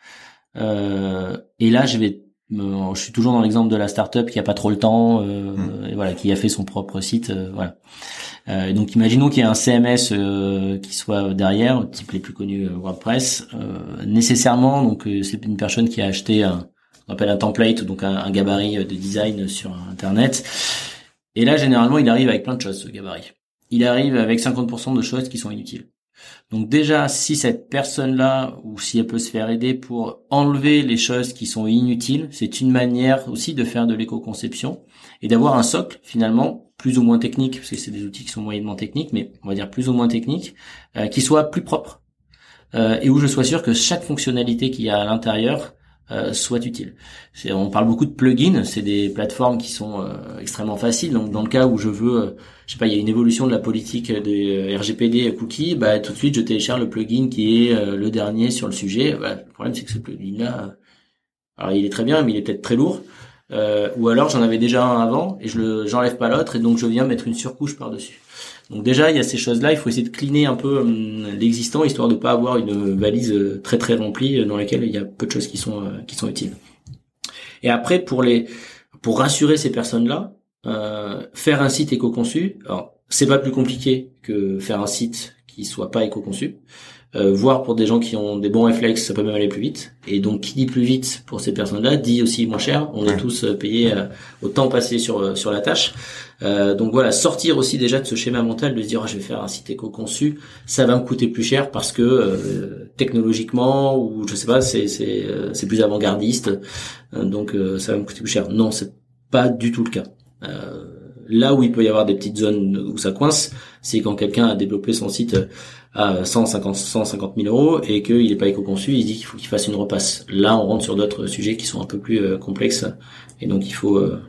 et là, je vais je suis toujours dans l'exemple de la startup qui a pas trop le temps, mmh. et voilà, qui a fait son propre site, voilà. Euh, donc imaginons qu'il y ait un CMS euh, qui soit derrière, type les plus connus euh, WordPress. nécessairement, donc c'est une personne qui a acheté un, on appelle un template, donc un, gabarit de design sur Internet. Et là, généralement, il arrive avec plein de choses, ce gabarit. Il arrive avec 50% de choses qui sont inutiles. Donc déjà, si cette personne-là, ou si elle peut se faire aider pour enlever les choses qui sont inutiles, c'est une manière aussi de faire de l'éco-conception et d'avoir un socle finalement plus ou moins technique, parce que c'est des outils qui sont moyennement techniques, mais on va dire plus ou moins techniques, euh, qui soit plus propre euh, et où je sois sûr que chaque fonctionnalité qu'il y a à l'intérieur euh, soit utile. On parle beaucoup de plugins, c'est des plateformes qui sont euh, extrêmement faciles. Donc dans le cas où je veux, euh, je sais pas, il y a une évolution de la politique des RGPD cookies, bah tout de suite je télécharge le plugin qui est le dernier sur le sujet. Bah, le problème c'est que ce plugin-là, alors il est très bien, mais il est peut-être très lourd. Euh, ou alors j'en avais déjà un avant et je j'enlève pas l'autre et donc je viens mettre une surcouche par dessus. Donc déjà il y a ces choses là, il faut essayer de cleaner un peu hum, l'existant histoire de pas avoir une valise euh, très très remplie euh, dans laquelle il y a peu de choses qui sont qui sont utiles. Et après pour les pour rassurer ces personnes là, euh, faire un site éco-conçu, alors c'est pas plus compliqué que faire un site qui soit pas éco-conçu. Euh, voire pour des gens qui ont des bons réflexes, ça peut même aller plus vite. Et donc, qui dit plus vite pour ces personnes-là, dit aussi moins cher. On est tous euh, payés euh, au temps passé sur sur la tâche. donc voilà, sortir aussi déjà de ce schéma mental de se dire ah, je vais faire un site éco-conçu, ça va me coûter plus cher parce que technologiquement ou je sais pas, c'est c'est c'est plus avant-gardiste, donc ça va me coûter plus cher. Non, c'est pas du tout le cas. Là où il peut y avoir des petites zones où ça coince, c'est quand quelqu'un a développé son site à 150 150 000 euros et qu'il n'est pas éco-conçu, il dit qu'il faut qu'il fasse une repasse. Là, on rentre sur d'autres sujets qui sont un peu plus euh, complexes et donc il faut euh,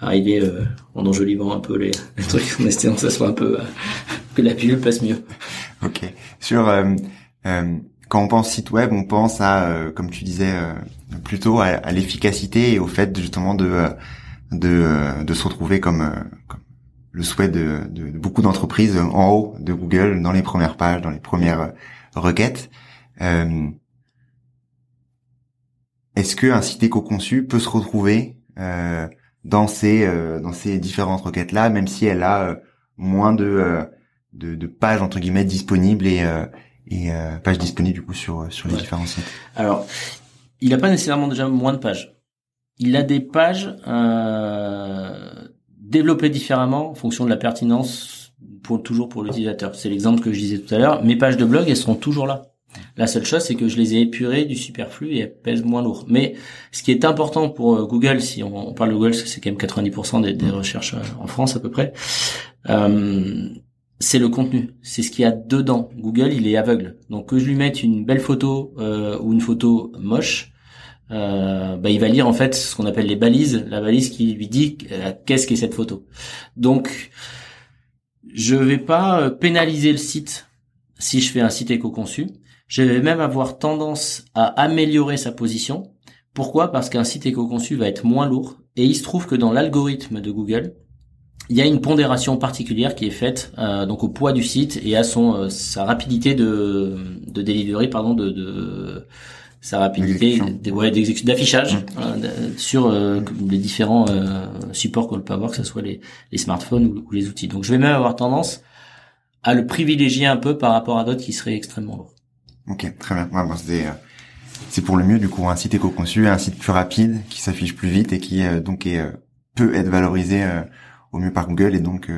arriver euh, en enjolivant un peu les, les trucs en espérant que ça soit un peu que la pilule passe mieux. Ok. Sur quand on pense site web, on pense à, comme tu disais, plutôt à, l'efficacité et au fait justement de de, de se retrouver comme, comme le souhait de, de, beaucoup d'entreprises en haut de Google, dans les premières pages, dans les premières euh, requêtes. Euh, Est-ce qu'un site éco-conçu peut se retrouver euh, dans ces euh, dans ces différentes requêtes là, même si elle a euh, moins de, de, de pages entre guillemets disponibles et et pages disponibles du coup sur sur les différents sites? Alors, il n'a pas nécessairement déjà moins de pages. Il a des pages euh, développer différemment en fonction de la pertinence pour toujours pour l'utilisateur. C'est l'exemple que je disais tout à l'heure. Mes pages de blog, elles seront toujours là. La seule chose, c'est que je les ai épurées du superflu et elles pèsent moins lourd. Mais ce qui est important pour euh, Google, si on, parle de Google, c'est quand même 90% des, recherches euh, en France à peu près, c'est le contenu. C'est ce qu'il y a dedans. Google, il est aveugle. Donc que je lui mette une belle photo ou une photo moche, euh, bah, il va lire en fait ce qu'on appelle les balises, la balise qui lui dit euh, qu'est-ce qu'est cette photo. Donc, je vais pas euh, pénaliser le site si je fais un site éco-conçu. Je vais même avoir tendance à améliorer sa position. Pourquoi? Parce qu'un site éco-conçu va être moins lourd. Et il se trouve que dans l'algorithme de Google, il y a une pondération particulière qui est faite donc au poids du site et à son sa rapidité de de delivery pardon de, de sa rapidité d'affichage mmh. sur euh, les différents euh, supports qu'on peut avoir, que ce soit les, les smartphones ou, les outils. Donc je vais même avoir tendance à le privilégier un peu par rapport à d'autres qui seraient extrêmement lourds. Ok, très bien. Ouais, bon, c'est euh, c'est pour le mieux du coup un site éco-conçu, un site plus rapide qui s'affiche plus vite et qui donc est, peut être valorisé au mieux par Google et donc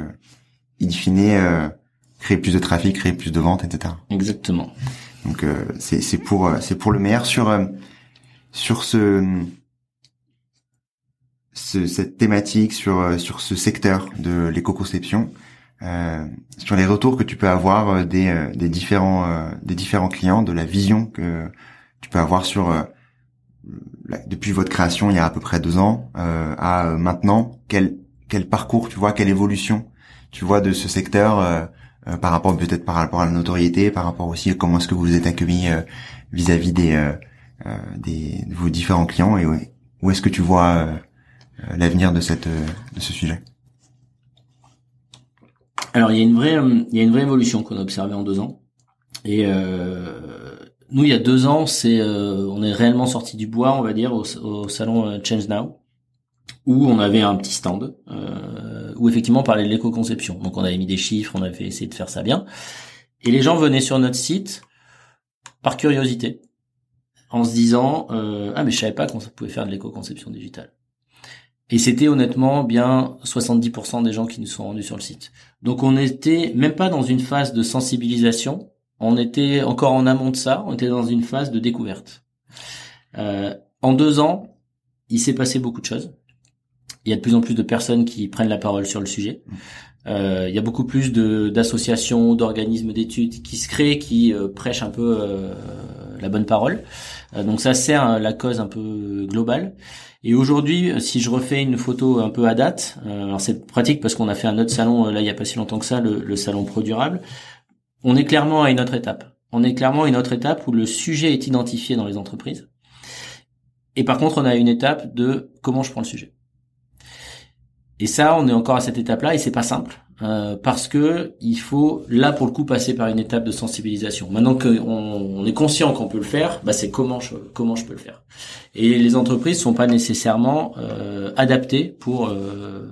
in fine créer plus de trafic, créer plus de ventes, etc. Exactement. Donc euh, c'est pour euh, c'est pour le meilleur sur euh, sur ce, ce, cette thématique sur sur ce secteur de l'éco-conception. Sur les retours que tu peux avoir des, des différents des différents clients, de la vision que tu peux avoir sur depuis votre création il y a à peu près deux ans à maintenant quel quel parcours tu vois quelle évolution tu vois de ce secteur euh, par rapport peut-être par rapport à la notoriété, par rapport aussi à comment est-ce que vous êtes accueilli euh, vis-à-vis des, euh, des de vos différents clients et où est-ce que tu vois l'avenir de cette de ce sujet? Alors il y a une vraie il y a une vraie évolution qu'on a observée en deux ans. Et nous il y a deux ans c'est on est réellement sorti du bois on va dire au, au salon Change Now où on avait un petit stand euh, où effectivement on de l'éco-conception. Donc on avait mis des chiffres, on avait essayé de faire ça bien. Et les gens venaient sur notre site par curiosité, en se disant euh, ah mais je savais pas qu'on pouvait faire de l'éco-conception digitale. Et c'était honnêtement bien 70% des gens qui nous sont rendus sur le site. Donc on était même pas dans une phase de sensibilisation, on était encore en amont de ça, on était dans une phase de découverte. Euh, en deux ans, il s'est passé beaucoup de choses. Il y a de plus en plus de personnes qui prennent la parole sur le sujet. Euh, il y a beaucoup plus d'associations, d'organismes d'études qui se créent, qui euh, prêchent un peu euh, la bonne parole. Euh, donc ça sert la cause un peu globale. Et aujourd'hui, si je refais une photo un peu à date, alors c'est pratique parce qu'on a fait un autre salon là il y a pas si longtemps que ça, le, le salon Pro Durable. On est clairement à une autre étape. On est clairement à une autre étape où le sujet est identifié dans les entreprises. Et par contre, on a une étape de comment je prends le sujet. Et ça, on est encore à cette étape-là et c'est pas simple euh, parce que il faut là pour le coup passer par une étape de sensibilisation. Maintenant qu'on on est conscient qu'on peut le faire, bah c'est comment je comment je peux le faire. Et les entreprises sont pas nécessairement euh, adaptées pour euh,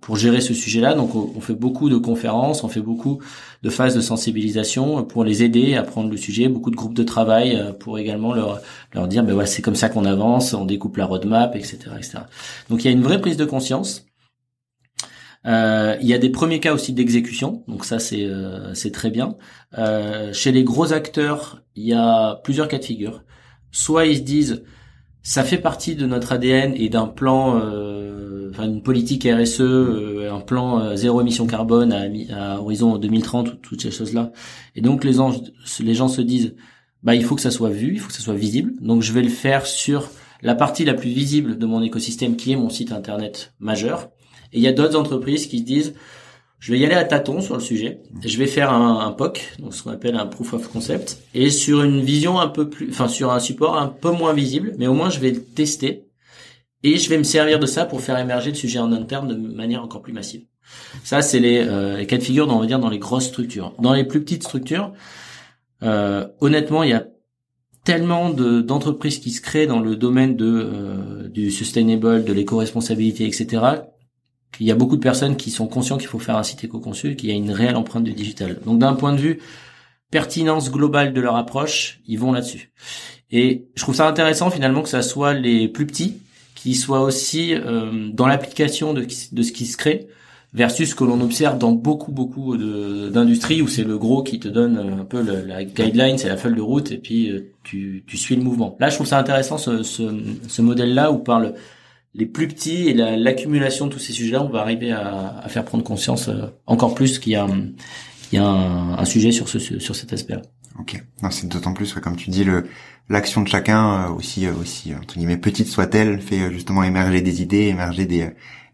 pour gérer ce sujet-là. Donc on, fait beaucoup de conférences, on fait beaucoup de phases de sensibilisation pour les aider à prendre le sujet, beaucoup de groupes de travail euh, pour également leur leur dire ben voilà c'est comme ça qu'on avance, on découpe la roadmap, etc., etc. Donc il y a une vraie prise de conscience. Euh, il y a des premiers cas aussi d'exécution, donc ça c'est euh, c'est très bien. Euh, chez les gros acteurs, il y a plusieurs cas de figure. Soit ils se disent ça fait partie de notre ADN et d'un plan enfin une politique RSE, un plan zéro émission carbone à, à horizon 2030, toutes ces choses-là. Et donc les gens, les gens se disent, bah il faut que ça soit vu, il faut que ça soit visible. Donc je vais le faire sur la partie la plus visible de mon écosystème qui est mon site internet majeur. Et il y a d'autres entreprises qui se disent je vais y aller à tâtons sur le sujet. Je vais faire un, POC, donc ce qu'on appelle un proof of concept, et sur une vision un peu plus, enfin sur un support un peu moins visible, mais au moins je vais le tester et je vais me servir de ça pour faire émerger le sujet en interne de manière encore plus massive. Ça, c'est les, euh, les cas de figure, on va dire, dans les grosses structures. Dans les plus petites structures, euh, honnêtement, il y a tellement d'entreprises qui se créent dans le domaine de euh, du sustainable, de l'éco-responsabilité, etc. qu'il y a beaucoup de personnes qui sont conscients qu'il faut faire un site éco-conçu, qu'il y a une réelle empreinte du digital. Donc d'un point de vue pertinence globale de leur approche, ils vont là-dessus. Et je trouve ça intéressant finalement que ça soit les plus petits qui soient aussi euh, dans l'application de, ce qui se crée versus ce que l'on observe dans beaucoup beaucoup d'industries où c'est le gros qui te donne un peu la guideline, c'est la feuille de route et puis euh, tu, tu suis le mouvement. Là, je trouve ça intéressant ce, ce, ce modèle-là où par le, les plus petits et l'accumulation de tous ces sujets-là, on va arriver à, faire prendre conscience euh, encore plus qu'il y a, un, sujet sur ce sur cet aspect-là. Ok, c'est d'autant plus comme tu dis l'action de chacun euh, aussi aussi entre guillemets petite soit-elle fait justement émerger des idées, émerger des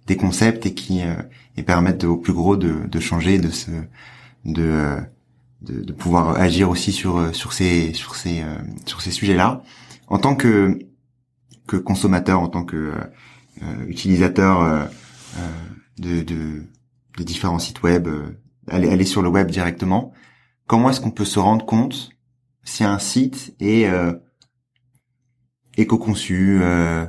des concepts et qui euh, et permettent au plus gros de, de changer, de se de, euh, de, de pouvoir agir aussi sur euh, sur ces sur ces sur ces sujets-là. En tant que que consommateur, en tant que utilisateur de, de, de différents sites web, aller aller sur le web directement. Comment est-ce qu'on peut se rendre compte si un site est éco-conçu, euh,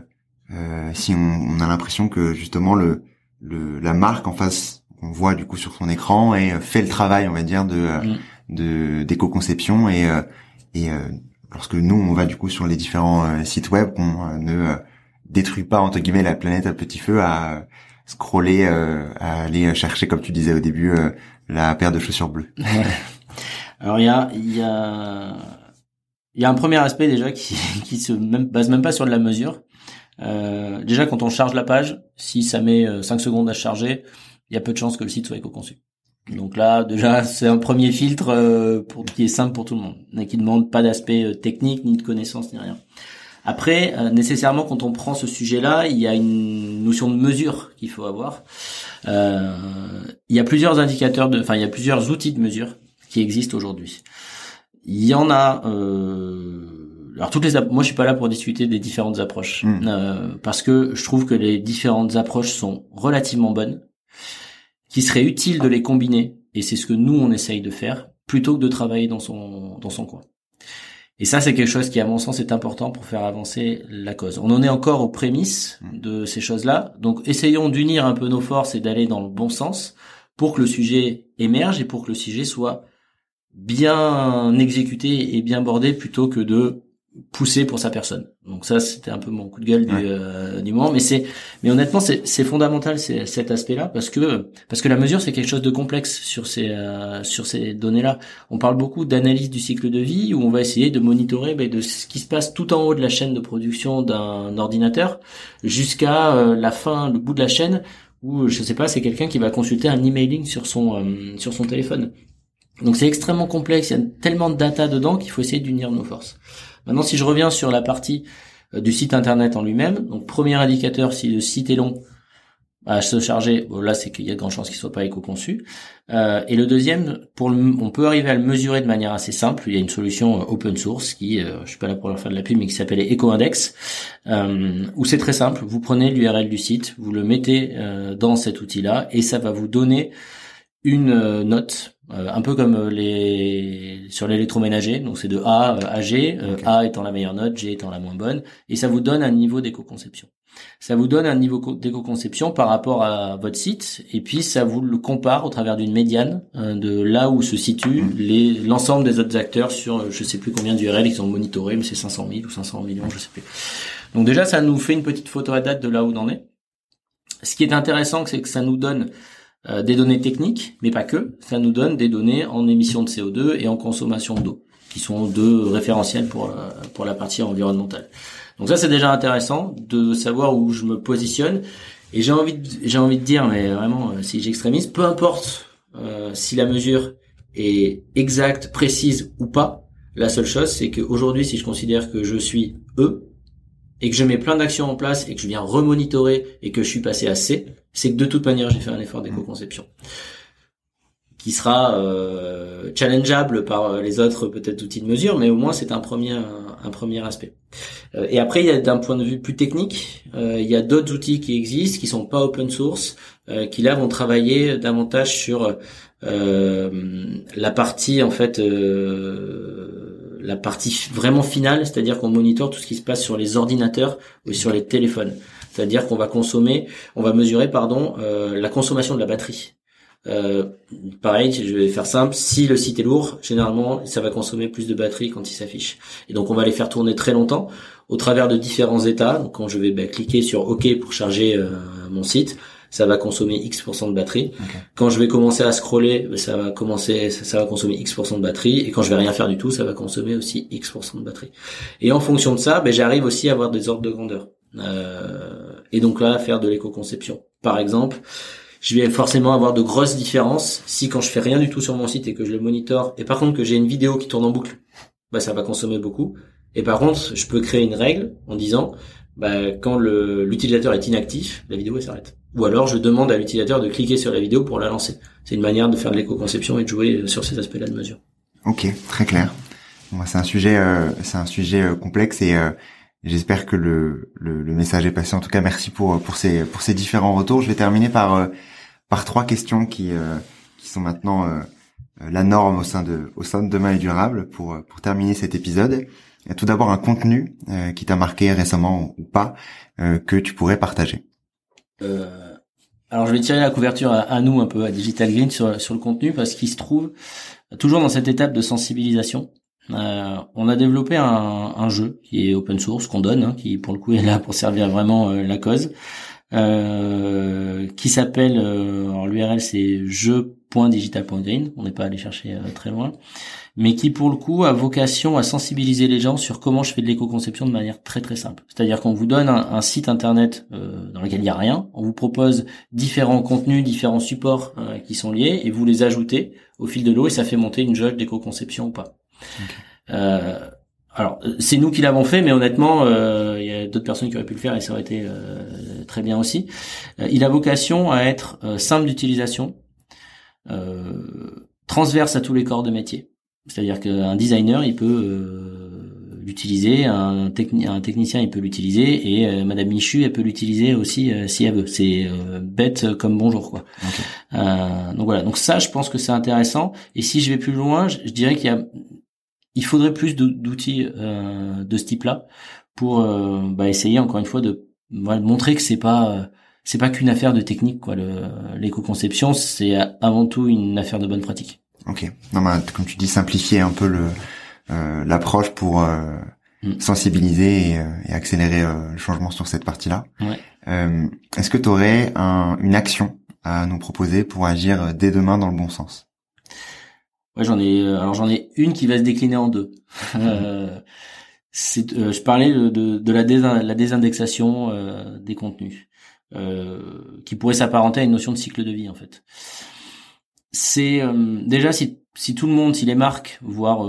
euh, si on, on a l'impression que justement le, le, la marque en face qu'on voit du coup sur son écran et euh, fait le travail on va dire de euh, mm. de d'éco-conception et et lorsque nous on va du coup sur les différents sites web qu'on ne détruit pas entre guillemets la planète à petit feu à scroller à aller chercher comme tu disais au début la paire de chaussures bleues. Alors il y a y a y a un premier aspect déjà qui qui se base même pas sur de la mesure, euh, déjà, quand on charge la page, si ça met 5 euh, secondes à charger, il y a peu de chances que le site soit éco-conçu. Donc là, déjà, c'est un premier filtre euh, pour qui est simple pour tout le monde, et qui demande pas d'aspect technique, ni de connaissance, ni rien. Après, nécessairement, quand on prend ce sujet-là, il y a une notion de mesure qu'il faut avoir. Euh, il y a plusieurs indicateurs de, enfin, il y a plusieurs outils de mesure qui existent aujourd'hui. Il y en a euh, alors toutes les moi je suis pas là pour discuter des différentes approches hmm. euh, parce que je trouve que les différentes approches sont relativement bonnes, qu'il serait utile de les combiner et c'est ce que nous on essaye de faire plutôt que de travailler dans son dans son coin. Et ça c'est quelque chose qui à mon sens est important pour faire avancer la cause. On en est encore aux prémices hmm. de ces choses-là, donc essayons d'unir un peu nos forces et d'aller dans le bon sens pour que le sujet émerge et pour que le sujet soit bien exécuté et bien bordé plutôt que de poussé pour sa personne. Donc ça, c'était un peu mon coup de gueule du, euh, du moment. Mais c'est, mais honnêtement, c'est, c'est fondamental cet aspect-là parce que parce que la mesure c'est quelque chose de complexe sur ces euh, sur ces données-là. On parle beaucoup d'analyse du cycle de vie où on va essayer de monitorer ben, de ce qui se passe tout en haut de la chaîne de production d'un ordinateur jusqu'à euh, la fin, le bout de la chaîne où je sais pas, c'est quelqu'un qui va consulter un emailing sur son sur son téléphone. Donc c'est extrêmement complexe, il y a tellement de data dedans qu'il faut essayer d'unir nos forces. Maintenant, si je reviens sur la partie euh, du site internet en lui-même, donc premier indicateur, si le site est long à se charger, là c'est qu'il y a de grandes chances qu'il soit pas éco-conçu. Euh, et le deuxième, on peut arriver à le mesurer de manière assez simple. Il y a une solution euh, open source qui, euh, je suis pas là pour leur faire de la pub, mais qui s'appelle EcoIndex, euh, où c'est très simple. Vous prenez l'URL du site, vous le mettez dans cet outil-là, et ça va vous donner une note un peu comme euh, les sur l'électroménager, donc c'est de A à G, euh, A étant la meilleure note, G étant la moins bonne, et ça vous donne un niveau d'éco-conception. Ça vous donne un niveau d'éco-conception par rapport à votre site, et puis ça vous le compare au travers d'une médiane de là où se situent mmh. l'ensemble des autres acteurs sur je sais plus combien d'URL ils ont monitoré, mais c'est 500 000 ou 500 millions, je sais plus. Donc déjà ça nous fait une petite photo à date de là où on en est. Ce qui est intéressant, c'est que ça nous donne euh, des données techniques, mais pas que. Ça nous donne des données en émissions de CO2 et en consommation d'eau, qui sont deux référentiels pour euh, pour la partie environnementale. Donc ça c'est déjà intéressant de savoir où je me positionne. Et j'ai envie, de, j'ai envie de dire, mais vraiment, euh, si j'extrémise, peu importe euh, si la mesure est exacte, précise ou pas. La seule chose, c'est qu'aujourd'hui, si je considère que je suis E et que je mets plein d'actions en place et que je viens remonitorer et que je suis passé à C, c'est que de toute manière, j'ai fait un effort d'éco-conception qui sera euh, challengeable par les autres peut-être outils de mesure, mais au moins c'est un premier un, premier aspect. Euh, et après, il y a d'un point de vue plus technique, euh, il y a d'autres outils qui existent, qui sont pas open source, euh, qui là vont travailler davantage sur la partie en fait la partie vraiment finale, c'est-à-dire qu'on monitore tout ce qui se passe sur les ordinateurs ou sur les téléphones. C'est-à-dire qu'on va consommer, on va mesurer pardon la consommation de la batterie. Euh, pareil, je vais faire simple. Si le site est lourd, généralement, ça va consommer plus de batterie quand il s'affiche. Et donc, on va les faire tourner très longtemps au travers de différents états. Donc, quand je vais bah, cliquer sur OK pour charger euh, mon site, ça va consommer X% de batterie. Quand je vais commencer à scroller, bah, ça va commencer, ça, va consommer X% de batterie. Et quand je vais rien faire du tout, ça va consommer aussi X% de batterie. Et en fonction de ça, bah, j'arrive aussi à avoir des ordres de grandeur. Euh, et donc là, faire de l'éco-conception. Par exemple, je vais forcément avoir de grosses différences si quand je fais rien du tout sur mon site et que je le monitore et par contre que j'ai une vidéo qui tourne en boucle, bah ça va consommer beaucoup. Et par contre, je peux créer une règle en disant bah, quand l'utilisateur est inactif, la vidéo s'arrête. Ou alors je demande à l'utilisateur de cliquer sur la vidéo pour la lancer. C'est une manière de faire de l'éco-conception et de jouer sur ces aspects-là de mesure. Ok, très clair. Bon, c'est un sujet, euh, c'est un sujet euh, complexe et euh, J'espère que le, le, le, message est passé. En tout cas, merci pour pour ces pour ces différents retours. Je vais terminer par euh, par trois questions qui euh, qui sont maintenant euh, la norme au sein de au sein de Demain est durable pour pour terminer cet épisode. Tout d'abord un contenu qui t'a marqué récemment ou pas que tu pourrais partager. Alors je vais tirer la couverture à, à, nous un peu à Digital Green sur sur le contenu parce qu'il se trouve toujours dans cette étape de sensibilisation. Euh, on a développé un, un, jeu qui est open source qu'on donne, hein, qui pour le coup est là pour servir vraiment euh, la cause, euh, qui s'appelle, euh, l'URL c'est jeu.digital.green, on n'est pas allé chercher très loin, mais qui pour le coup a vocation à sensibiliser les gens sur comment je fais de l'éco-conception de manière très très simple. C'est-à-dire qu'on vous donne un, un site internet dans lequel il n'y a rien, on vous propose différents contenus, différents supports qui sont liés, et vous les ajoutez au fil de l'eau et ça fait monter une jauge d'éco-conception ou pas. Euh, alors, c'est nous qui l'avons fait, mais honnêtement, euh, il y a d'autres personnes qui auraient pu le faire et ça aurait été euh, très bien aussi. il a vocation à être simple d'utilisation, transverse à tous les corps de métier. C'est-à-dire qu'un designer, il peut l'utiliser, un, un, technicien, il peut l'utiliser, et Madame Michu, elle peut l'utiliser aussi si elle veut. C'est bête comme bonjour, quoi. donc voilà. Donc ça, je pense que c'est intéressant. Et si je vais plus loin, je dirais qu'il y a il faudrait plus d'outils euh, de ce type-là pour euh, bah, essayer encore une fois de montrer que c'est pas euh, c'est pas qu'une affaire de technique quoi. L'éco-conception, c'est avant tout une affaire de bonne pratique. Ok. Non, bah, comme tu dis, simplifier un peu le l'approche pour mm. sensibiliser et, accélérer le changement sur cette partie-là. Ouais. Est-ce que tu aurais une action à nous proposer pour agir dès demain dans le bon sens? J'en ai. Euh, alors j'en ai une qui va se décliner en deux. euh, c'est, euh, je parlais de, de, la, la, désindexation euh, des contenus, qui pourrait s'apparenter à une notion de cycle de vie en fait. C'est déjà si, si tout le monde, si les marques, voire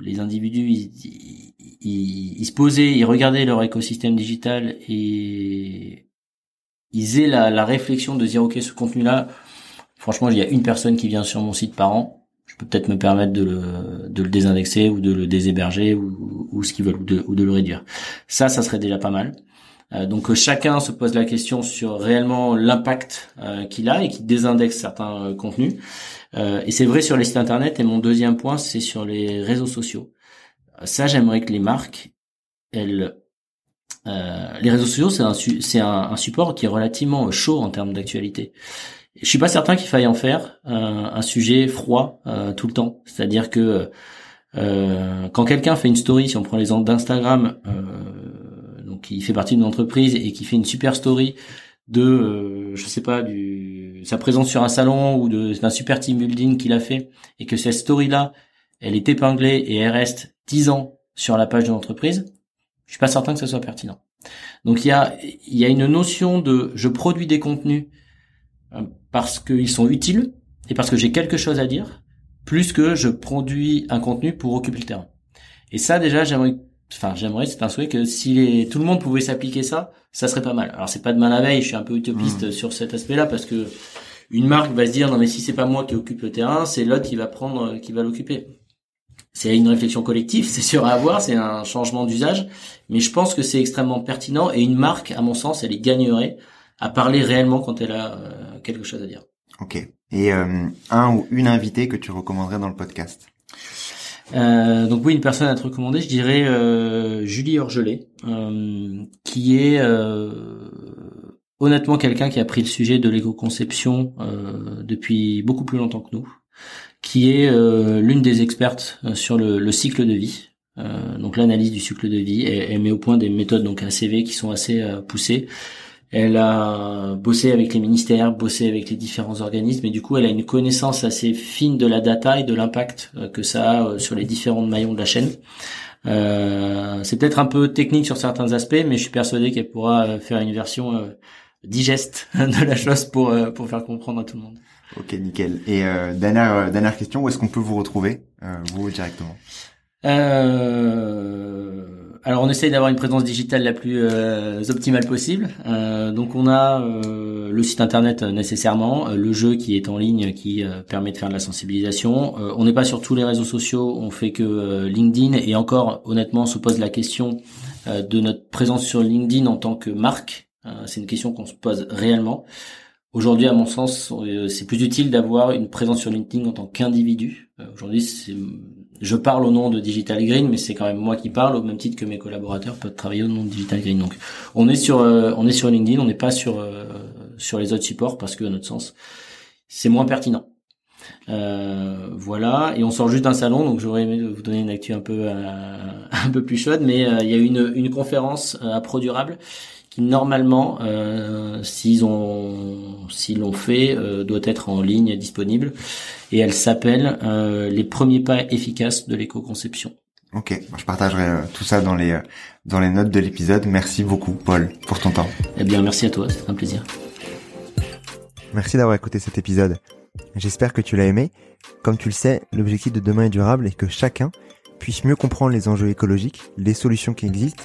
les individus, ils, ils, se posaient, ils regardaient leur écosystème digital et ils aient la, la réflexion de dire ok ce contenu là, franchement il y a une personne qui vient sur mon site par an je peux peut-être me permettre de le, de le désindexer ou de le déshéberger ou, ou ce qu'ils veulent ou de, ou de, le réduire. Ça, ça serait déjà pas mal. Euh, donc chacun se pose la question sur réellement l'impact euh, qu'il a et qui désindexe certains euh, contenus. et c'est vrai sur les sites internet. Et mon deuxième point, c'est sur les réseaux sociaux. ça, j'aimerais que les marques, elles, les réseaux sociaux, c'est un, un, un, support qui est relativement chaud en termes d'actualité. Je suis pas certain qu'il faille en faire un sujet froid euh, tout le temps. C'est-à-dire que euh, quand quelqu'un fait une story, si on prend l'exemple d'Instagram, euh, qui fait partie d'une entreprise et qui fait une super story de, euh, je sais pas, du sa présence sur un salon ou d'un super team building qu'il a fait, et que cette story-là, elle est épinglée et elle reste 10 ans sur la page de l'entreprise, je suis pas certain que ce soit pertinent. Donc il y a, il y a une notion de je produis des contenus euh, parce qu'ils sont utiles et parce que j'ai quelque chose à dire, plus que je produis un contenu pour occuper le terrain. Et ça déjà j'aimerais enfin j'aimerais c'est un souhait que si les, tout le monde pouvait s'appliquer ça ça serait pas mal. Alors c'est pas demain la veille je suis un peu utopiste mmh. sur cet aspect là parce que une marque va se dire non mais si c'est pas moi qui occupe le terrain c'est l'autre qui va prendre qui va l'occuper. C'est une réflexion collective c'est sûr à avoir c'est un changement d'usage mais je pense que c'est extrêmement pertinent et une marque à mon sens elle y gagnerait à parler réellement quand elle a euh, quelque chose à dire. Ok. Et euh, un ou une invitée que tu recommanderais dans le podcast? Euh, donc oui, une personne à te recommander, je dirais euh, Julie Orgelet, euh, qui est euh, honnêtement quelqu'un qui a pris le sujet de l'éco-conception euh, depuis beaucoup plus longtemps que nous, qui est l'une des expertes sur le, le cycle de vie. donc l'analyse du cycle de vie, elle, met au point des méthodes donc ACV qui sont assez poussées elle a bossé avec les ministères, bossé avec les différents organismes, et du coup, elle a une connaissance assez fine de la data et de l'impact euh, que ça a euh, sur les différents maillons de la chaîne. Euh, c'est peut-être un peu technique sur certains aspects, mais je suis persuadé qu'elle pourra faire une version euh, digeste de la chose pour pour faire comprendre à tout le monde. Ok, nickel. Et dernière dernière question, où est-ce qu'on peut vous retrouver, vous directement? Alors on essaye d'avoir une présence digitale la plus euh, optimale possible. Euh, donc on a euh, le site internet nécessairement, le jeu qui est en ligne qui permet de faire de la sensibilisation. on n'est pas sur tous les réseaux sociaux, on fait que LinkedIn et encore honnêtement on se pose la question de notre présence sur LinkedIn en tant que marque. c'est une question qu'on se pose réellement. Aujourd'hui, à mon sens, c'est plus utile d'avoir une présence sur LinkedIn en tant qu'individu. Aujourd'hui, c'est je parle au nom de Digital Green, mais c'est quand même moi qui parle au même titre que mes collaborateurs peuvent travailler au nom de Digital Green. Donc, on est sur, euh, on est sur LinkedIn, on n'est pas sur euh, sur les autres supports parce que, à notre sens, c'est moins pertinent. Euh, voilà, et on sort juste d'un salon, donc j'aurais aimé vous donner une actu un peu un peu plus chaude, mais il y a une une conférence à Pro Durable qui normalement, s'ils ont s'ils l'ont fait, doit être en ligne disponible et elle s'appelle euh, Les premiers pas efficaces de l'éco-conception. Ok, je partagerai euh, tout ça dans les euh, dans les notes de l'épisode. Merci beaucoup, Paul, pour ton temps. Eh bien, merci à toi, c'est un plaisir. Merci d'avoir écouté cet épisode. J'espère que tu l'as aimé. Comme tu le sais, l'objectif de demain est durable et que chacun puisse mieux comprendre les enjeux écologiques, les solutions qui existent,